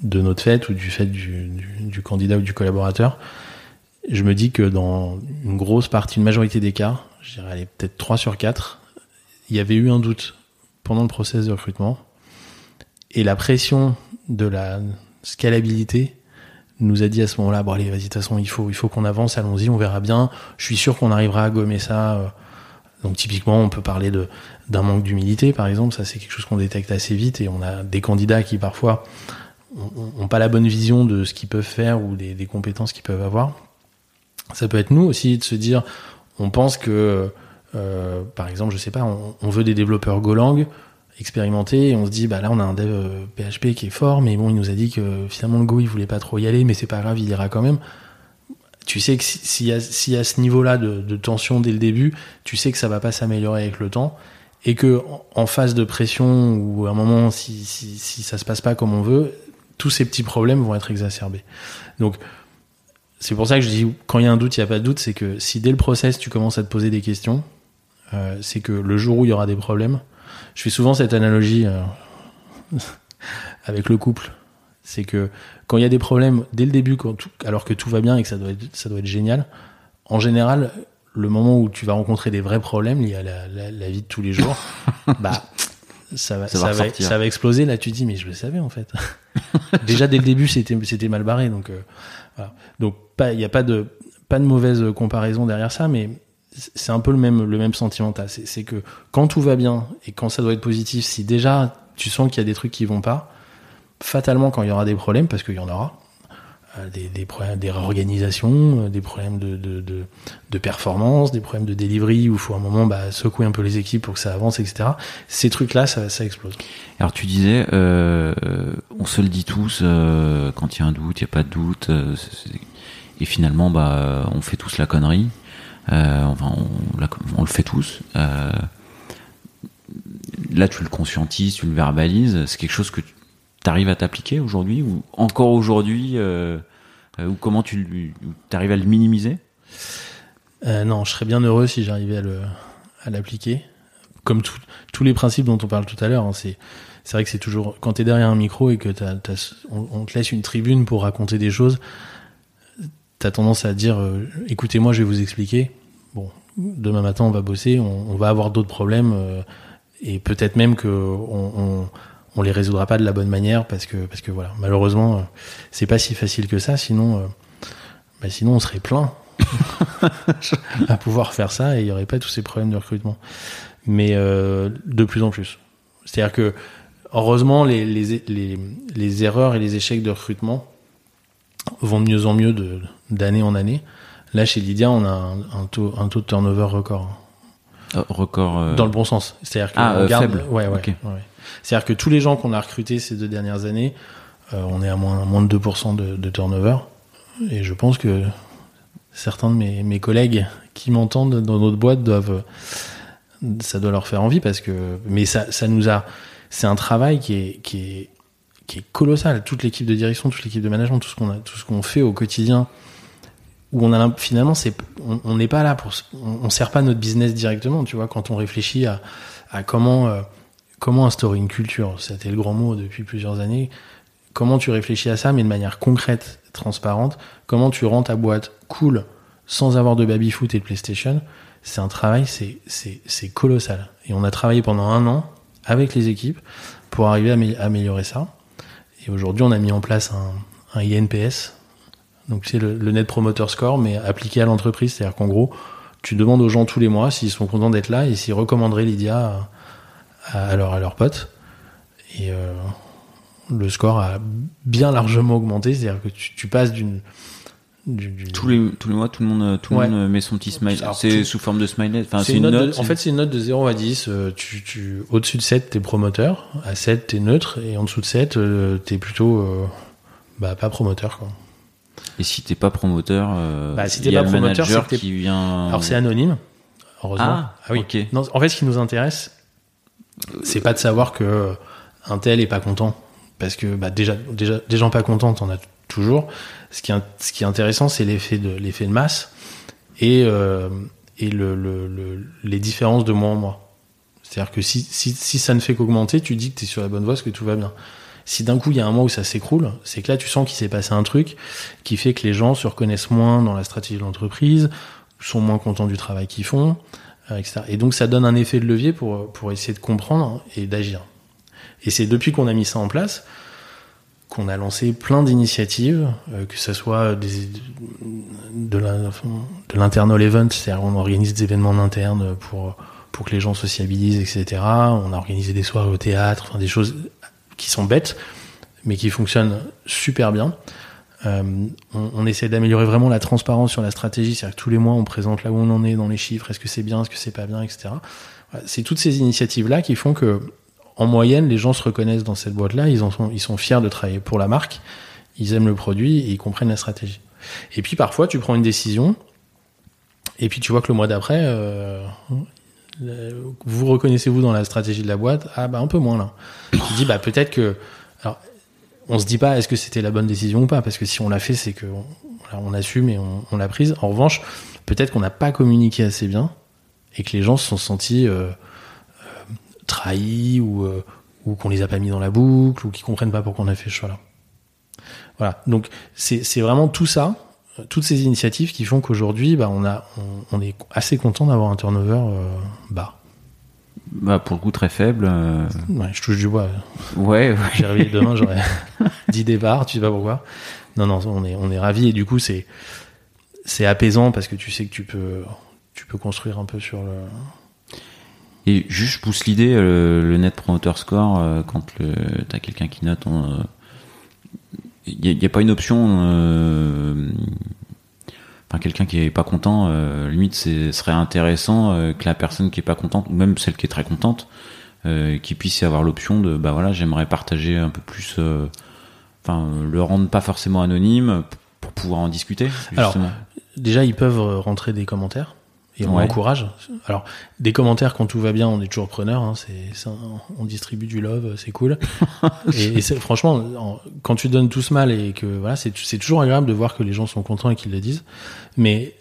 de notre fait ou du fait du, du, du, candidat ou du collaborateur. Je me dis que dans une grosse partie, une majorité des cas, je dirais peut-être 3 sur 4, il y avait eu un doute pendant le process de recrutement. Et la pression de la scalabilité nous a dit à ce moment-là bon allez vas-y de toute façon il faut il faut qu'on avance allons-y on verra bien je suis sûr qu'on arrivera à gommer ça donc typiquement on peut parler de d'un manque d'humilité par exemple ça c'est quelque chose qu'on détecte assez vite et on a des candidats qui parfois ont pas la bonne vision de ce qu'ils peuvent faire ou des compétences qu'ils peuvent avoir ça peut être nous aussi de se dire on pense que euh, par exemple je sais pas on, veut des développeurs Golang expérimenté et on se dit bah là on a un dev PHP qui est fort mais bon il nous a dit que finalement le Go il voulait pas trop y aller mais c'est pas grave il ira quand même. Tu sais que s'il y a ce niveau là de, de, tension dès le début tu sais que ça va pas s'améliorer avec le temps et que en phase de pression ou à un moment si, si, si ça se passe pas comme on veut tous ces petits problèmes vont être exacerbés. Donc c'est pour ça que je dis quand il y a un doute il y a pas de doute c'est que si dès le process tu commences à te poser des questions euh, c'est que le jour où il y aura des problèmes je fais souvent cette analogie euh, avec le couple. C'est que quand il y a des problèmes dès le début, quand tout, alors que tout va bien et que ça doit, être, ça doit être génial, en général, le moment où tu vas rencontrer des vrais problèmes liés à la, la, la vie de tous les jours, bah, ça va, Ça va ça va, ressortir. ça va exploser. Là, tu te dis, mais je le savais en fait. Déjà dès le début, c'était c'était mal barré. Donc euh, Donc il y a pas de mauvaise comparaison derrière ça, mais c'est un peu le même le même sentiment. C'est que quand tout va bien et quand ça doit être positif, si déjà tu sens qu'il y a des trucs qui vont pas, fatalement quand il y aura des problèmes, parce qu'il y en aura, des, problèmes des réorganisations, euh, des problèmes de, de, de, performance, des problèmes de delivery où il faut à un moment bah, secouer un peu les équipes pour que ça avance, etc. Ces trucs-là, ça, ça explose. Alors tu disais, euh, on se le dit tous euh, quand il y a un doute, il y a pas de doute, et finalement, bah, on fait tous la connerie. Enfin, on, on le fait tous. Là, tu le conscientises, tu le verbalises. C'est quelque chose que tu arrives à t'appliquer aujourd'hui ou encore aujourd'hui, euh, euh, ou comment tu arrives à le minimiser? Euh, non, je serais bien heureux si j'arrivais à l'appliquer. Comme tout- tous les principes dont on parle tout à l'heure, hein, c'est c'est vrai que c'est toujours quand t'es derrière un micro et que on, on te laisse une tribune pour raconter des choses, t'as tendance à dire euh, écoutez-moi, je vais vous expliquer. Bon, demain matin on va bosser, on, on va avoir d'autres problèmes euh, et peut-être même que on, on on les résoudra pas de la bonne manière parce que parce que voilà malheureusement euh, c'est pas si facile que ça sinon euh, bah, sinon on serait plein à pouvoir faire ça et il y aurait pas tous ces problèmes de recrutement. Mais euh, de plus en plus. C'est-à-dire que heureusement les, les, les, les erreurs et les échecs de recrutement vont de mieux en mieux de- d'année en année. Là chez Lydia on a un, un taux, un taux de turnover record Euh, Record. euh, dans le bon sens. C'est-à-dire que Ah, on euh, garde- faible. Ouais, ouais. C'est-à-dire que tous les gens qu'on a recrutés ces deux dernières années, euh, on est à moins, moins de 2% de, de turnover. Et je pense que certains de mes, mes collègues qui m'entendent dans notre boîte doivent, ça doit leur faire envie parce que, mais ça, ça nous a, c'est un travail qui est, qui est, qui est colossal. Toute l'équipe de direction, toute l'équipe de management, tout ce qu'on a, tout ce qu'on fait au quotidien, où on a finalement, c'est, on n'est pas là pour, on, on sert pas notre business directement, tu vois, quand on réfléchit à, à comment, euh, comment instaurer une culture. C'était le grand mot depuis plusieurs années. Comment tu réfléchis à ça, mais de manière concrète, transparente? Comment tu rends ta boîte cool sans avoir de baby-foot et de PlayStation? C'est un travail, c'est, colossal. Et on a travaillé pendant un an avec les équipes pour arriver à amé- améliorer ça. Et aujourd'hui, on a mis en place un, un INPS. Donc, c'est le, le Net Promoter Score, mais appliqué à l'entreprise. C'est-à-dire qu'en gros, tu demandes aux gens tous les mois s'ils sont contents d'être là et s'ils recommanderaient Lydia à, à, leur, à leurs potes. Et euh, le score a bien largement augmenté. C'est-à-dire que tu, tu passes d'une. du- du- Tous les, tous les mois, tout le monde, tout le Ouais. monde met son petit smile. Alors, C'est tout- sous forme de smiley. Enfin, c'est une note, de- en fait, c'est une note de 0 à 10. Euh, Tu, tu, au-dessus de 7, t'es promoteur. À 7, t'es neutre. Et en dessous de 7, euh, t'es plutôt euh, bah, pas promoteur. Quoi. Et si t'es pas promoteur, euh, Bah, si t'es pas promoteur, c'est qui vient. Alors, c'est anonyme. Heureusement. Ah, oui. ok. Non, en fait, ce qui nous intéresse, c'est pas de savoir que un tel est pas content. Parce que bah, déjà, déjà, des gens pas contents, t'en as toujours. Ce qui, est intéressant, c'est l'effet de, l'effet de masse et, euh, et le, le, le- les différences de mois en mois. C'est-à-dire que si, si, si ça ne fait qu'augmenter, tu dis que tu es sur la bonne voie, que tout va bien. Si d'un coup il y a un mois où ça s'écroule, c'est que là tu sens qu'il s'est passé un truc qui fait que les gens se reconnaissent moins dans la stratégie de l'entreprise, sont moins contents du travail qu'ils font, Et donc ça donne un effet de levier pour, pour essayer de comprendre et d'agir. Et c'est depuis qu'on a mis ça en place qu'on a lancé plein d'initiatives, euh, que ce soit de l'internal event, c'est-à-dire on organise des événements en interne pour, pour que les gens sociabilisent, etc. On a organisé des soirées au théâtre, enfin des choses qui sont bêtes, mais qui fonctionnent super bien. Euh, on, essaie d'améliorer vraiment la transparence sur la stratégie, c'est-à-dire que tous les mois on présente là où on en est dans les chiffres, est-ce que c'est bien, est-ce que c'est pas bien, etc. C'est toutes ces initiatives-là qui font que, en moyenne, les gens se reconnaissent dans cette boîte-là, ils sont, fiers de travailler pour la marque, ils aiment le produit et ils comprennent la stratégie. Et puis parfois, tu prends une décision, et puis tu vois que le mois d'après, euh, vous reconnaissez-vous dans la stratégie de la boîte Ah bah un peu moins là. Tu dis bah peut-être que, on se dit pas est-ce que c'était la bonne décision ou pas parce que si on l'a fait c'est que on, on assume et on, l'a prise. En revanche, peut-être qu'on n'a pas communiqué assez bien et que les gens se sont sentis euh, euh, trahis ou euh, ou qu'on les a pas mis dans la boucle ou qu'ils comprennent pas pourquoi on a fait ce choix-là. Voilà. Donc c'est vraiment tout ça, euh, toutes ces initiatives qui font qu'aujourd'hui bah on a on est assez content d'avoir un turnover euh, bas. Bah, pour le coup très faible. euh, Ouais, je touche du bois. Ouais, ouais. J'ai réveillé demain, j'aurais 10 départs, tu sais pas pourquoi. Non, non, on est, on est ravis et du coup, c'est, c'est apaisant parce que tu sais que tu peux, tu peux construire un peu sur le. Et juste, je pousse l'idée, euh, le Net Promoter Score, euh, quand le, t'as quelqu'un qui note, il n'y a, pas une option, euh, enfin quelqu'un qui est pas content, euh, limite, c'est serait intéressant euh, que la personne qui est pas contente, ou même celle qui est très contente, euh, qui puisse y avoir l'option de, bah voilà, j'aimerais partager un peu plus, euh, enfin le rendre pas forcément anonyme pour pouvoir en discuter. Alors. Déjà, ils peuvent euh, rentrer des commentaires et on Ouais. encourage. Alors, des commentaires quand tout va bien, on est toujours preneur. Hein, c'est, on distribue du love, c'est cool. et franchement, en- quand tu donnes tous mal et que voilà, c'est, c'est toujours agréable de voir que les gens sont contents et qu'ils le disent. Mais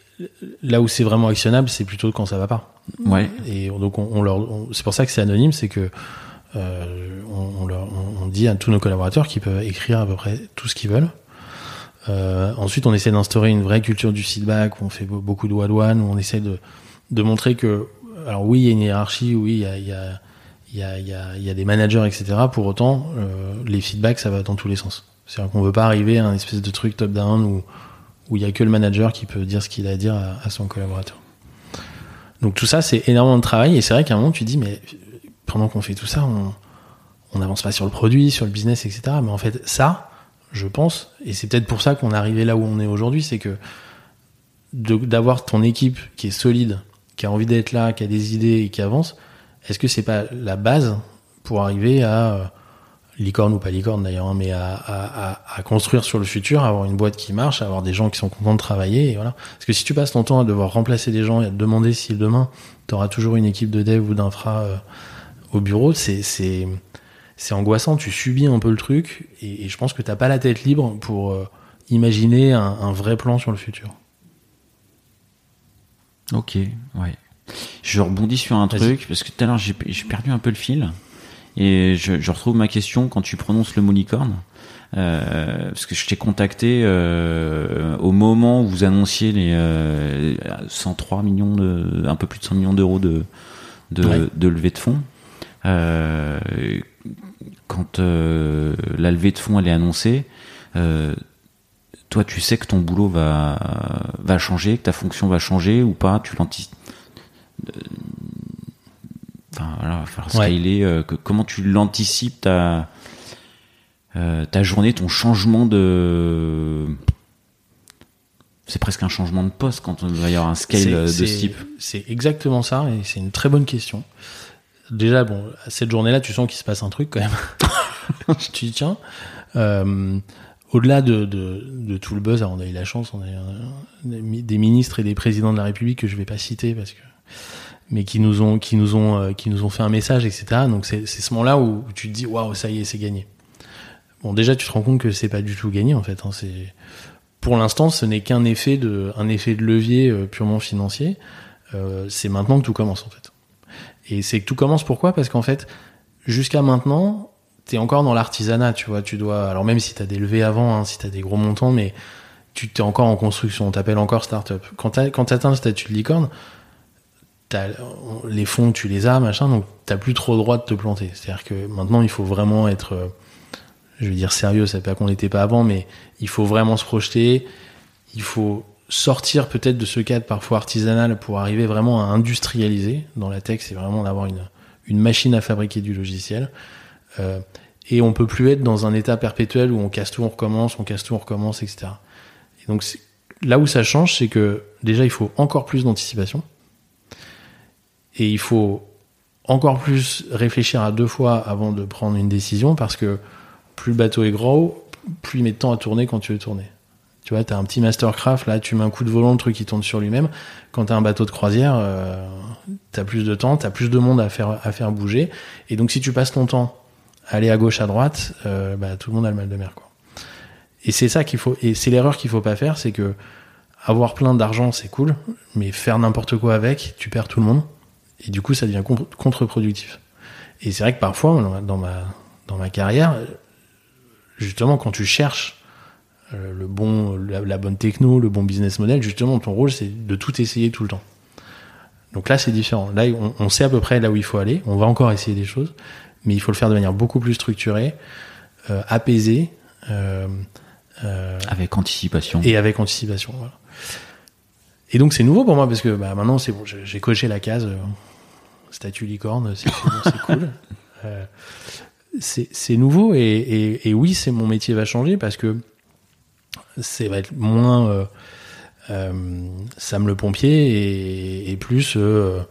là où c'est vraiment actionnable, c'est plutôt quand ça va pas. ouais. Et on- donc on, on leur, c'est pour ça que c'est anonyme, c'est que euh, on, on leur, on dit à tous nos collaborateurs qu'ils peuvent écrire à peu près tout ce qu'ils veulent. Euh, ensuite, on essaie d'instaurer une vraie culture du feedback. où On fait be- beaucoup de one-one, où on essaie de, de montrer que, alors oui, il y a une hiérarchie, oui, il y a, y a, y a, y a, y a des managers, etc. Pour autant, euh, les feedbacks, ça va dans tous les sens. C'est-à-dire qu'on veut pas arriver à un espèce de truc top-down où où il y a que le manager qui peut dire ce qu'il a à dire à, à son collaborateur. Donc tout ça, c'est énormément de travail et c'est vrai qu'à un moment, tu dis, mais pendant qu'on fait tout ça, on n'avance pas sur le produit, sur le business, etc. Mais en fait, ça, je pense, et c'est peut-être pour ça qu'on est arrivé là où on est aujourd'hui, c'est que d'avoir ton équipe qui est solide, qui a envie d'être là, qui a des idées et qui avance, est-ce que c'est pas la base pour arriver à euh, licorne ou pas licorne d'ailleurs, hein, mais à, construire sur le futur, avoir une boîte qui marche, avoir des gens qui sont contents de travailler, et voilà. Parce que si tu passes ton temps à devoir remplacer des gens et à te demander si demain tu auras toujours une équipe de dev ou d'infra euh, au bureau, c'est c'est angoissant. Tu subis un peu le truc, et, et je pense que t'as pas la tête libre pour euh, imaginer un, un vrai plan sur le futur. Ok, ouais. Je rebondis sur un truc parce que tout à l'heure j'ai j'ai perdu un peu le fil et je, je retrouve ma question quand tu prononces le mot licorne. Euh, parce que je t'ai contacté euh, au moment où vous annonciez les euh, 103 millions de un peu plus de 100 millions d'euros de de, Ouais. de levée de fonds. Euh, quand euh, la levée de fonds elle est annoncée, euh, toi tu sais que ton boulot va va changer, que ta fonction va changer ou pas, tu l'anticipes. Enfin voilà, falloir scaler. euh, que- comment tu l'anticipes ta euh, ta journée, ton changement de c'est presque un changement de poste quand on va y avoir un scale euh, de ce type. C'est exactement ça, et c'est une très bonne question. Déjà, bon, cette journée-là, tu sens qu'il se passe un truc quand même. tu dis, tiens. Euh, au-delà de, de, de tout le buzz, alors on a eu la chance, on a eu des ministres et des présidents de la République que je vais pas citer parce que, mais qui nous ont, qui nous ont, euh, qui nous ont fait un message, etc. Donc c'est ce moment-là où tu te dis, waouh, ça y est, c'est gagné. Bon, déjà, tu te rends compte que c'est pas du tout gagné en fait. Hein, c'est pour l'instant, ce n'est qu'un effet de, un effet de levier euh, purement financier. Euh, c'est maintenant que tout commence en fait. Et c'est que tout commence pourquoi? Parce qu'en fait, jusqu'à maintenant, t'es encore dans l'artisanat, tu vois. Tu dois, alors même si t'as des levées avant, hein, si t'as des gros montants, mais tu t'es encore en construction. On t'appelle encore start-up. Quand t'atteins le statut de licorne, t'as les fonds, tu les as, machin, donc t'as plus trop le droit de te planter. C'est-à-dire que maintenant, il faut vraiment être, euh, je vais dire sérieux, ça fait pas qu'on l'était pas avant, mais il faut vraiment se projeter. Il faut sortir peut-être de ce cadre parfois artisanal pour arriver vraiment à industrialiser. Dans la tech, c'est vraiment d'avoir une, une machine à fabriquer du logiciel. Euh, et on peut plus être dans un état perpétuel où on casse tout, on recommence, on casse tout, on recommence, etc. Et donc là où ça change, c'est que déjà il faut encore plus d'anticipation et il faut encore plus réfléchir à deux fois avant de prendre une décision parce que plus le bateau est gros, plus il met de temps à tourner quand tu veux tourner. Tu vois, t'as un petit mastercraft, là, tu mets un coup de volant, le truc il tourne sur lui-même. Quand t'as un bateau de croisière, euh, t'as plus de temps, t'as plus de monde à faire, à faire bouger. Et donc si tu passes ton temps à aller à gauche, à droite, euh, bah, tout le monde a le mal de mer, quoi. Et c'est ça qu'il faut, et c'est l'erreur qu'il faut pas faire, c'est que avoir plein d'argent, c'est cool, mais faire n'importe quoi avec, tu perds tout le monde. Et du coup, ça devient contre- contre-productif. Et c'est vrai que parfois, dans ma- dans ma, carrière, justement, quand tu cherches le bon, la, la bonne techno, le bon business model, justement, ton rôle, c'est de tout essayer tout le temps. Donc là, c'est différent. Là, on, on, sait à peu près là où il faut aller. On va encore essayer des choses, mais il faut le faire de manière beaucoup plus structurée, euh, apaisée. Euh, euh, avec anticipation. Et avec anticipation, voilà. Et donc c'est nouveau pour moi parce que bah, maintenant c'est bon, j'ai coché la case euh, statue licorne, c'est cool. Euh, c'est nouveau et, et, et oui, c'est mon métier va changer parce que c'est va être moins euh, euh, Sam le pompier et, plus euh,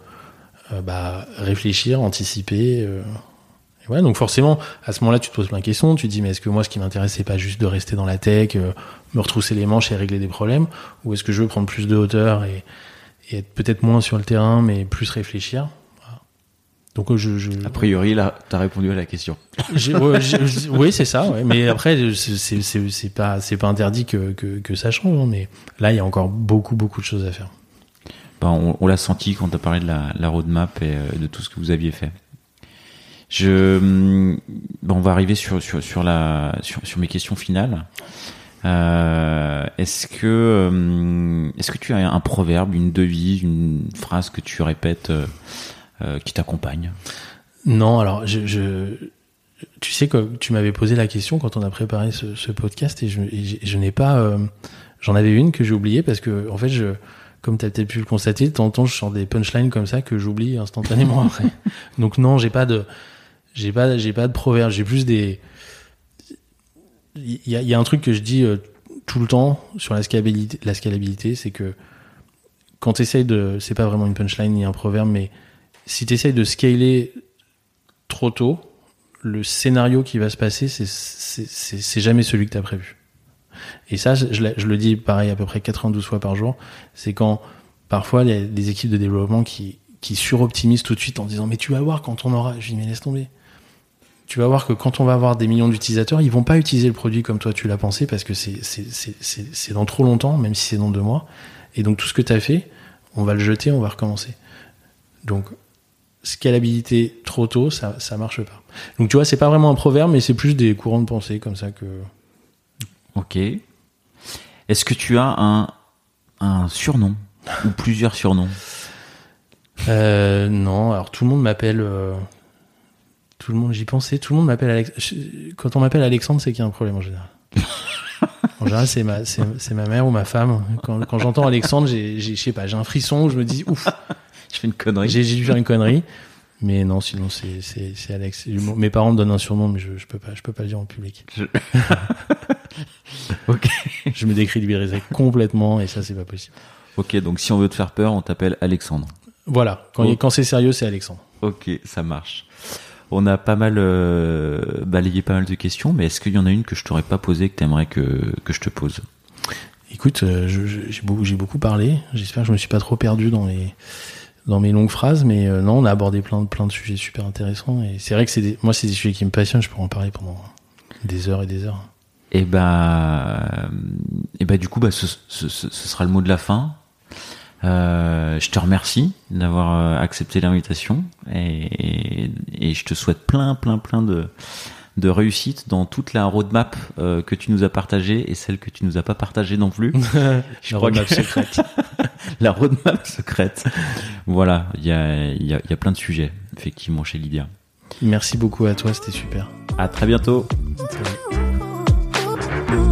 bah, réfléchir, anticiper. Voilà, donc forcément, à ce moment-là, tu te poses plein de questions. Tu te dis, mais est-ce que moi, ce qui m'intéresse, c'est pas juste de rester dans la tech, euh, me retrousser les manches et régler des problèmes, ou est-ce que je veux prendre plus de hauteur et être peut-être moins sur le terrain, mais plus réfléchir? Donc je, je... A priori, là, t'as répondu à la question. Ouais, oui, c'est ça. Ouais. Mais après, c'est pas pas interdit que, que, que ça change. Hein. Mais là, il y a encore beaucoup beaucoup de choses à faire. Ben, on, on l'a senti quand t'as parlé de la, la roadmap et euh, de tout ce que vous aviez fait. Je, ben, on va arriver sur sur sur la sur, sur mes questions finales. Euh, est-ce que euh, est-ce que tu as un proverbe, une devise, une phrase que tu répètes euh, euh, qui t'accompagne Non, alors je, je, tu sais que tu m'avais posé la question quand on a préparé ce, ce podcast et je, et je n'ai pas, euh, j'en avais une que j'ai oubliée parce que en fait je, comme tu as peut-être pu le constater, de temps en temps je sors des punchlines comme ça que j'oublie instantanément après. Donc non, j'ai pas de, j'ai pas, j'ai pas de proverbe, j'ai plus des, il y a, y a, un truc que je dis euh, tout le temps sur la scalabilité, la scalabilité, c'est que quand tu essayes de, c'est pas vraiment une punchline ni un proverbe, mais si tu essayes de scaler trop tôt, le scénario qui va se passer, c'est jamais celui que tu as prévu. Et ça, je, le dis pareil à peu près 92 fois par jour, c'est quand parfois il y a des équipes de développement qui, qui suroptimisent tout de suite en disant mais tu vas voir quand on aura, je dis mais laisse tomber. Tu vas voir que quand on va avoir des millions d'utilisateurs, ils vont pas utiliser le produit comme toi tu l'as pensé parce que c'est dans trop longtemps, même si c'est dans deux mois. Et donc tout ce que tu as fait, on va le jeter, on va recommencer. Donc scalabilité trop tôt, ça, ça marche pas. Donc tu vois, c'est pas vraiment un proverbe, mais c'est plus des courants de pensée comme ça que. Ok. Est-ce que tu as un, un surnom ou plusieurs surnoms? Euh, Non, alors tout le monde m'appelle. Euh, tout le monde, j'y pensais, tout le monde m'appelle Alex. Quand on m'appelle Alexandre, c'est qu'il y a un problème en général. en général, c'est ma, c'est, ma mère ou ma femme. Quand, quand j'entends Alexandre, j'ai, j'ai, je sais pas, j'ai un frisson où je me dis ouf je fais une connerie. J'ai dû faire une connerie. Mais non, sinon c'est Alex. Mes parents me donnent un surnom, mais je je peux pas je peux pas le dire en public. Je... ok. Je me décrédibiliserai complètement et ça c'est pas possible. Ok, donc si on veut te faire peur, on t'appelle Alexandre. Voilà. Quand oh. quand c'est sérieux, c'est Alexandre. Ok, ça marche. On a pas mal euh, balayé pas mal de questions, mais est-ce qu'il y en a une que je t'aurais pas posée que t'aimerais que que je te pose? Écoute, euh, j'ai beaucoup j'ai beaucoup parlé. J'espère que je me suis pas trop perdu dans les dans mes longues phrases, mais euh, non, on a abordé plein de plein de sujets super intéressants et c'est vrai que c'est moi c'est des sujets qui me passionnent. Je pourrais en parler pendant des heures et des heures. Et bah, et bah du coup, bah ce, sera le mot de la fin. Euh, je te remercie d'avoir euh, accepté l'invitation et, et, je te souhaite plein, plein, plein de, de réussite dans toute la roadmap euh, que tu nous as partagée et celle que tu nous as pas partagée non plus. je la roadmap que... secrète. la roadmap secrète. Voilà, il y a, y, a, y a plein de sujets, effectivement, chez Lydia. Merci beaucoup à toi, c'était super. À très bientôt. Salut.